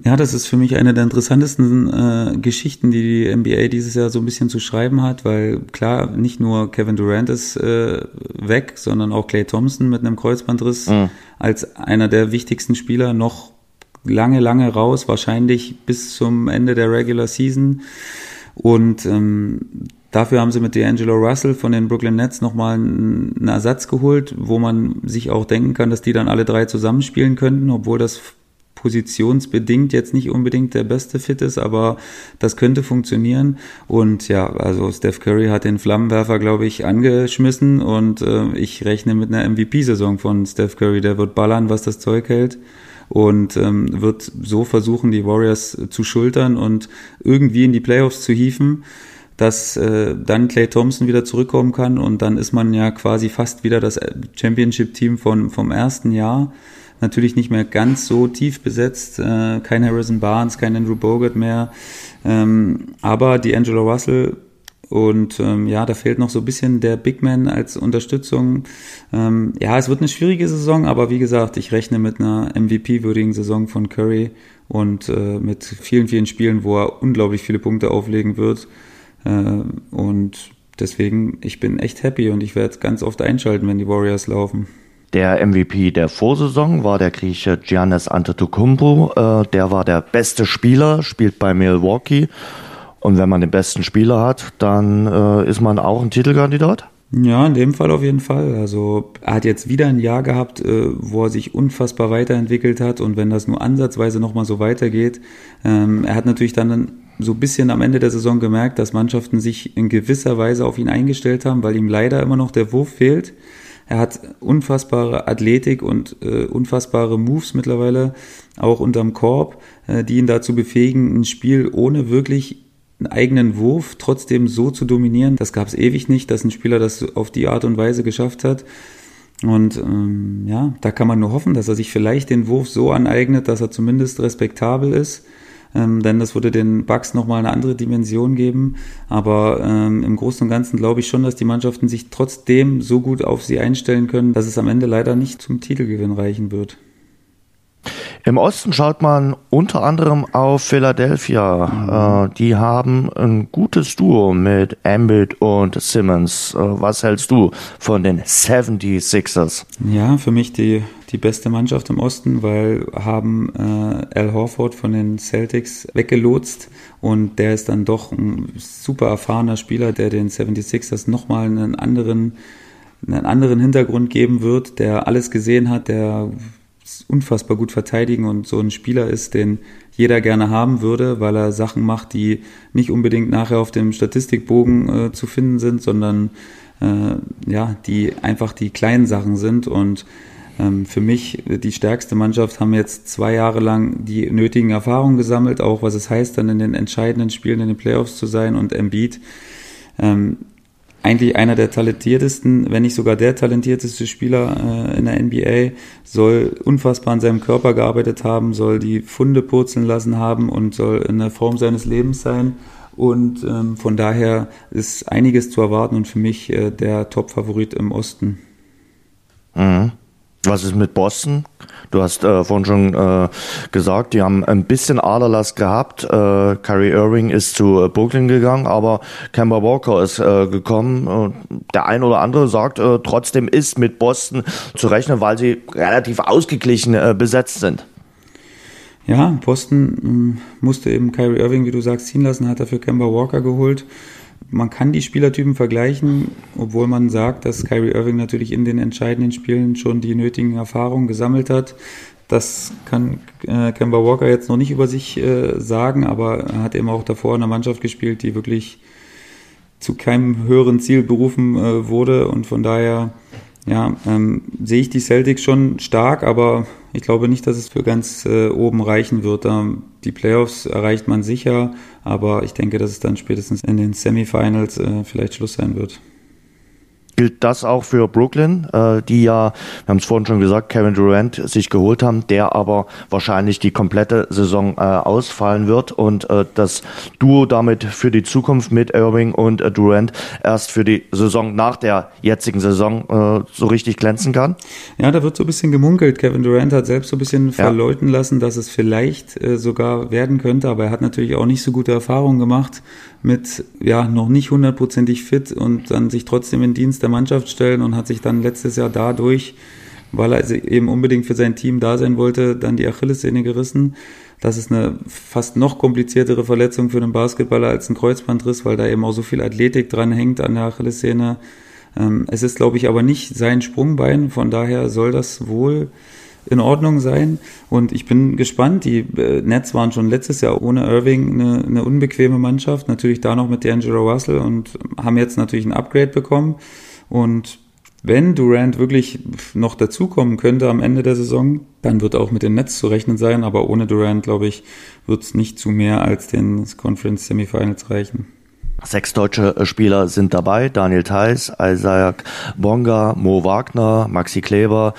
Ja, das ist für mich eine der interessantesten äh, Geschichten, die die NBA dieses Jahr so ein bisschen zu schreiben hat, weil klar, nicht nur Kevin Durant ist äh, weg, sondern auch Clay Thompson mit einem Kreuzbandriss mhm. als einer der wichtigsten Spieler noch lange, lange raus, wahrscheinlich bis zum Ende der Regular Season. Und ähm, Dafür haben sie mit D'Angelo Russell von den Brooklyn Nets nochmal einen Ersatz geholt, wo man sich auch denken kann, dass die dann alle drei zusammenspielen könnten, obwohl das positionsbedingt jetzt nicht unbedingt der beste Fit ist, aber das könnte funktionieren. Und ja, also Steph Curry hat den Flammenwerfer, glaube ich, angeschmissen und äh, ich rechne mit einer MVP-Saison von Steph Curry. Der wird ballern, was das Zeug hält und ähm, wird so versuchen, die Warriors zu schultern und irgendwie in die Playoffs zu hieven dass äh, dann Clay Thompson wieder zurückkommen kann und dann ist man ja quasi fast wieder das Championship-Team vom ersten Jahr natürlich nicht mehr ganz so tief besetzt. Äh, kein Harrison Barnes, kein Andrew Bogut mehr. Ähm, aber die Angelo Russell und ähm, ja, da fehlt noch so ein bisschen der Big Man als Unterstützung. Ähm, ja, es wird eine schwierige Saison, aber wie gesagt, ich rechne mit einer MVP-würdigen Saison von Curry und äh, mit vielen, vielen Spielen, wo er unglaublich viele Punkte auflegen wird. Äh, und deswegen, ich bin echt happy und ich werde ganz oft einschalten, wenn die Warriors laufen. Der MVP der Vorsaison war der Grieche Giannis Antetokounmpo. Äh, der war der beste Spieler, spielt bei Milwaukee. Und wenn man den besten Spieler hat, dann äh, ist man auch ein Titelkandidat? Ja, in dem Fall auf jeden Fall. Also er hat jetzt wieder ein Jahr gehabt, äh, wo er sich unfassbar weiterentwickelt hat. Und wenn das nur ansatzweise nochmal so weitergeht, ähm, er hat natürlich dann so ein bisschen am Ende der Saison gemerkt, dass Mannschaften sich in gewisser Weise auf ihn eingestellt haben, weil ihm leider immer noch der Wurf fehlt. Er hat unfassbare Athletik und äh, unfassbare Moves mittlerweile, auch unterm Korb, äh, die ihn dazu befähigen, ein Spiel ohne wirklich einen eigenen Wurf trotzdem so zu dominieren. Das gab es ewig nicht, dass ein Spieler das auf die Art und Weise geschafft hat. Und ähm, ja, da kann man nur hoffen, dass er sich vielleicht den Wurf so aneignet, dass er zumindest respektabel ist ähm, denn das würde den Bugs nochmal eine andere Dimension geben. Aber ähm, im Großen und Ganzen glaube ich schon, dass die Mannschaften sich trotzdem so gut auf sie einstellen können, dass es am Ende leider nicht zum Titelgewinn reichen wird. Im Osten schaut man unter anderem auf Philadelphia. Mhm. Äh, die haben ein gutes Duo mit Embiid und Simmons. Äh, was hältst du von den 76ers? Ja, für mich die die beste Mannschaft im Osten, weil haben äh, Al Horford von den Celtics weggelotst und der ist dann doch ein super erfahrener Spieler, der den 76ers nochmal einen anderen, einen anderen Hintergrund geben wird, der alles gesehen hat, der unfassbar gut verteidigen und so ein Spieler ist, den jeder gerne haben würde, weil er Sachen macht, die nicht unbedingt nachher auf dem Statistikbogen äh, zu finden sind, sondern äh, ja, die einfach die kleinen Sachen sind. Und ähm, für mich die stärkste Mannschaft haben jetzt zwei Jahre lang die nötigen Erfahrungen gesammelt, auch was es heißt, dann in den entscheidenden Spielen in den Playoffs zu sein und Embiid. Ähm, eigentlich einer der talentiertesten, wenn nicht sogar der talentierteste Spieler äh, in der NBA, soll unfassbar an seinem Körper gearbeitet haben, soll die Funde purzeln lassen haben und soll in der Form seines Lebens sein. Und ähm, von daher ist einiges zu erwarten und für mich äh, der Top-Favorit im Osten. Mhm. Was ist mit Boston? Du hast äh, vorhin schon äh, gesagt, die haben ein bisschen Aderlass gehabt. Äh, Kyrie Irving ist zu äh, Brooklyn gegangen, aber Kemba Walker ist äh, gekommen. der ein oder andere sagt, äh, trotzdem ist mit Boston zu rechnen, weil sie relativ ausgeglichen besetzt sind. Ja, Boston ähm, musste eben Kyrie Irving, wie du sagst, ziehen lassen, hat dafür Kemba Walker geholt man kann die Spielertypen vergleichen, obwohl man sagt, dass Kyrie Irving natürlich in den entscheidenden Spielen schon die nötigen Erfahrungen gesammelt hat. Das kann äh, Kemba Walker jetzt noch nicht über sich äh, sagen, aber er hat eben auch davor in einer Mannschaft gespielt, die wirklich zu keinem höheren Ziel berufen äh, wurde und von daher ja, ähm, sehe ich die Celtics schon stark, aber ich glaube nicht, dass es für ganz äh, oben reichen wird. Ähm, die Playoffs erreicht man sicher, aber ich denke, dass es dann spätestens in den Semifinals äh, vielleicht Schluss sein wird gilt das auch für Brooklyn, äh, die ja, wir haben es vorhin schon gesagt, Kevin Durant sich geholt haben, der aber wahrscheinlich die komplette Saison äh, ausfallen wird und äh, das Duo damit für die Zukunft mit Irving und äh, Durant erst für die Saison nach der jetzigen Saison äh, so richtig glänzen kann? Ja, da wird so ein bisschen gemunkelt. Kevin Durant hat selbst so ein bisschen verleuten lassen, dass es vielleicht äh, sogar werden könnte, aber er hat natürlich auch nicht so gute Erfahrungen gemacht mit ja noch nicht hundertprozentig fit und dann sich trotzdem in Dienst der Mannschaft stellen und hat sich dann letztes Jahr dadurch, weil er eben unbedingt für sein Team da sein wollte, dann die Achillessehne gerissen. Das ist eine fast noch kompliziertere Verletzung für einen Basketballer als ein Kreuzbandriss, weil da eben auch so viel Athletik dran hängt an der Achillessehne. Ähm, es ist, glaube ich, aber nicht sein Sprungbein, von daher soll das wohl in Ordnung sein. Und ich bin gespannt. Die äh, Nets waren schon letztes Jahr ohne Irving eine, eine unbequeme Mannschaft. Natürlich da noch mit D'Angelo Russell und haben jetzt natürlich ein Upgrade bekommen. Und wenn Durant wirklich noch dazukommen könnte am Ende der Saison, dann wird auch mit den Nets zu rechnen sein. Aber ohne Durant, glaube ich, wird es nicht zu mehr als den Conference Semifinals reichen. Sechs deutsche äh, Spieler sind dabei. Daniel Theiss, Isaac Bonga, Mo Wagner, Maxi Kleber,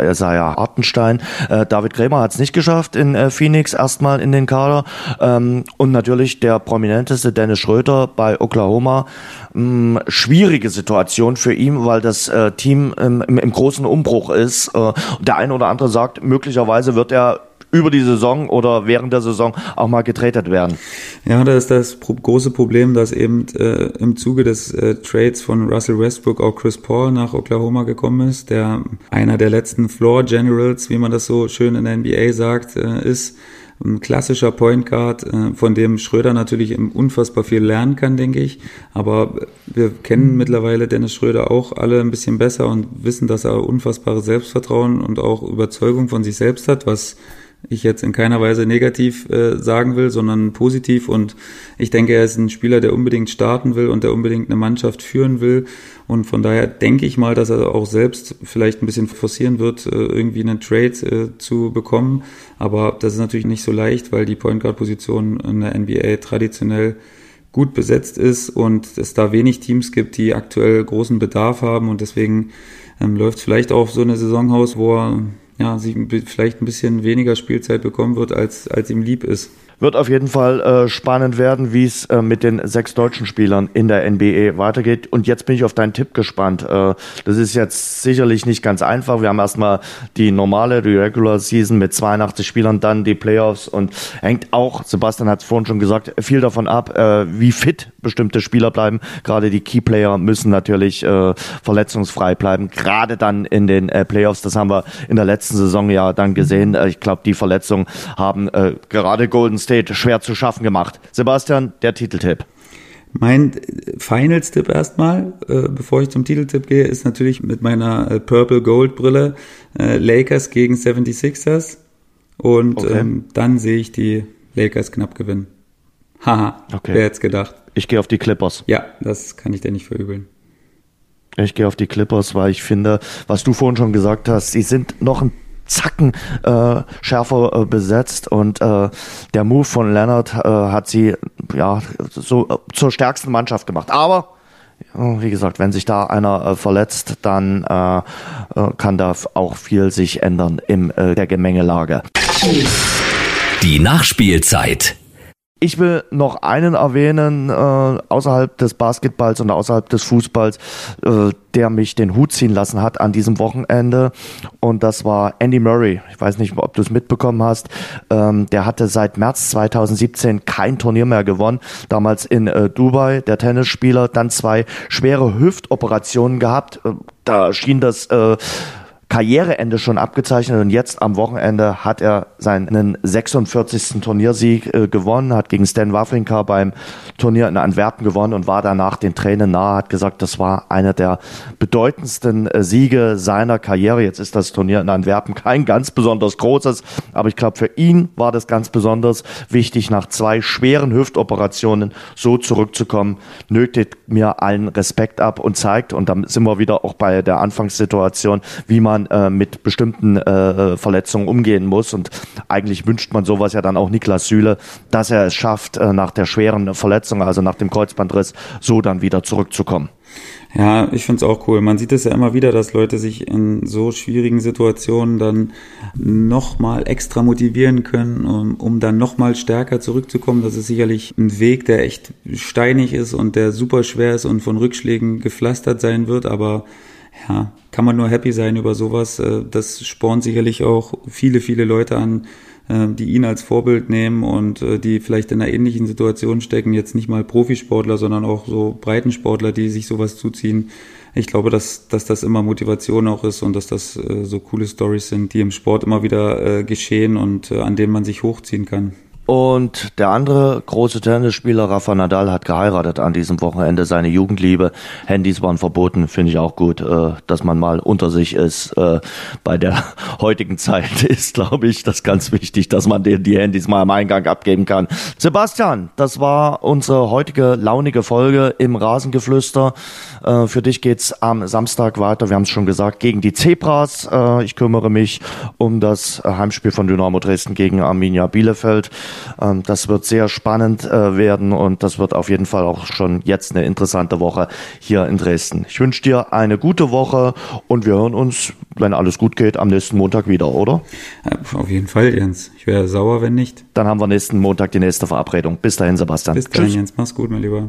Isaiah Artenstein. Äh, David Krämer hat es nicht geschafft in äh, Phoenix, erstmal in den Kader. Ähm, und natürlich der prominenteste Dennis Schröter bei Oklahoma. Ähm, schwierige Situation für ihn, weil das äh, Team im, im, im, großen Umbruch ist. Äh, der eine oder andere sagt, möglicherweise wird er über die Saison oder während der Saison auch mal getradet werden. Ja, da ist das große Problem, dass eben äh, im Zuge des äh, Trades von Russell Westbrook auch Chris Paul nach Oklahoma gekommen ist, der einer der letzten Floor Generals, wie man das so schön in der NBA sagt, äh, ist ein klassischer Point Guard, äh, von dem Schröder natürlich unfassbar viel lernen kann, denke ich. Aber wir kennen mittlerweile Dennis Schröder auch alle ein bisschen besser und wissen, dass er unfassbares Selbstvertrauen und auch Überzeugung von sich selbst hat, was ich jetzt in keiner Weise negativ äh, sagen will, sondern positiv. Und ich denke, er ist ein Spieler, der unbedingt starten will und der unbedingt eine Mannschaft führen will. Und von daher denke ich mal, dass er auch selbst vielleicht ein bisschen forcieren wird, äh, irgendwie einen Trade äh, zu bekommen. Aber das ist natürlich nicht so leicht, weil die Point Guard Position in der NBA traditionell gut besetzt ist und es da wenig Teams gibt, die aktuell großen Bedarf haben und deswegen ähm, läuft vielleicht auch so eine Saison aus, wo er ja, sie vielleicht ein bisschen weniger Spielzeit bekommen wird, als, als ihm lieb ist. Wird auf jeden Fall äh, spannend werden, wie es äh, mit den sechs deutschen Spielern in der NBA weitergeht. Und jetzt bin ich auf deinen Tipp gespannt. Äh, das ist jetzt sicherlich nicht ganz einfach. Wir haben erstmal die normale, die Regular Season mit 82 Spielern, dann die Playoffs und hängt auch, Sebastian hat es vorhin schon gesagt, viel davon ab, äh, wie fit bestimmte Spieler bleiben. Gerade die Keyplayer müssen natürlich äh, verletzungsfrei bleiben, gerade dann in den äh, Playoffs. Das haben wir in der letzten Saison ja dann gesehen. ich glaube, die Verletzungen haben gerade Golden State schwer zu schaffen gemacht. Sebastian, der Titeltipp. Mein Finals-Tipp erstmal, äh, bevor ich zum Titeltipp gehe, ist natürlich mit meiner äh, Purple Gold Brille äh, Lakers gegen 76ers. Und okay. ähm, dann sehe ich die Lakers knapp gewinnen. Haha, okay. wer hätte gedacht. Ich gehe auf die Clippers. Ja, das kann ich dir nicht verübeln. Ich gehe auf die Clippers, weil ich finde, was du vorhin schon gesagt hast, sie sind noch ein Zacken äh, schärfer äh, besetzt und äh, der Move von Leonard äh, hat sie ja so äh, zur stärksten Mannschaft gemacht. Aber wie gesagt, wenn sich da einer äh, verletzt, dann äh, äh, kann da auch viel sich ändern in äh, der Gemengelage. Die Nachspielzeit. Ich will noch einen erwähnen, äh, außerhalb des Basketballs und außerhalb des Fußballs, äh, der mich den Hut ziehen lassen hat an diesem Wochenende. Und das war Andy Murray. Ich weiß nicht, ob du es mitbekommen hast. Ähm, der hatte seit März 2017 kein Turnier mehr gewonnen. Damals in äh, Dubai, der Tennisspieler, dann zwei schwere Hüftoperationen gehabt. Äh, da schien das äh, Karriereende schon abgezeichnet und jetzt am Wochenende hat er seinen 46. Turniersieg äh, gewonnen, hat gegen Stan Wawrinka beim Turnier in Antwerpen gewonnen und war danach den Tränen nahe, hat gesagt, das war einer der bedeutendsten äh, Siege seiner Karriere. Jetzt ist das Turnier in Antwerpen kein ganz besonders großes, aber ich glaube, für ihn war das ganz besonders wichtig, nach zwei schweren Hüftoperationen so zurückzukommen, nötigt mir allen Respekt ab und zeigt, und dann sind wir wieder auch bei der Anfangssituation, wie man man äh, mit bestimmten äh, Verletzungen umgehen muss. Und eigentlich wünscht man sowas ja dann auch Niklas Süle, dass er es schafft, äh, nach der schweren Verletzung, also nach dem Kreuzbandriss, so dann wieder zurückzukommen. Ja, ich find's auch cool. Man sieht es ja immer wieder, dass Leute sich in so schwierigen Situationen dann nochmal extra motivieren können, um, um dann nochmal stärker zurückzukommen. Das ist sicherlich ein Weg, der echt steinig ist und der super schwer ist und von Rückschlägen gepflastert sein wird, aber ja, kann man nur happy sein über sowas. Äh, das spornt sicherlich auch viele, viele Leute an, äh, die ihn als Vorbild nehmen und äh, die vielleicht in einer ähnlichen Situation stecken. Jetzt nicht mal Profisportler, sondern auch so Breitensportler, die sich sowas zuziehen. Ich glaube, dass, dass das immer Motivation auch ist und dass das so coole Stories sind, die im Sport immer wieder geschehen und an denen man sich hochziehen kann. Und der andere große Tennisspieler, Rafa Nadal, hat geheiratet an diesem Wochenende. Seine Jugendliebe. Handys waren verboten, finde ich auch gut, äh, dass man mal unter sich ist. Äh, bei der heutigen Zeit ist, glaube ich, das ganz wichtig, dass man die, die Handys mal am Eingang abgeben kann. Sebastian, das war unsere heutige launige Folge im Rasengeflüster. Äh, für dich geht's am Samstag weiter. Wir haben es schon gesagt, gegen die Zebras. Ich kümmere mich um das Heimspiel von Dynamo Dresden gegen Arminia Bielefeld. Ähm, das wird sehr spannend äh, werden und das wird auf jeden Fall auch schon jetzt eine interessante Woche hier in Dresden. Ich wünsche dir eine gute Woche und wir hören uns, wenn alles gut geht, am nächsten Montag wieder, oder? Ja, auf jeden Fall, Jens. Ich wäre sauer, wenn nicht. Dann haben wir nächsten Montag die nächste Verabredung. Bis dahin, Sebastian. Bis dahin, Tschüss. Jens. Mach's gut, mein Lieber.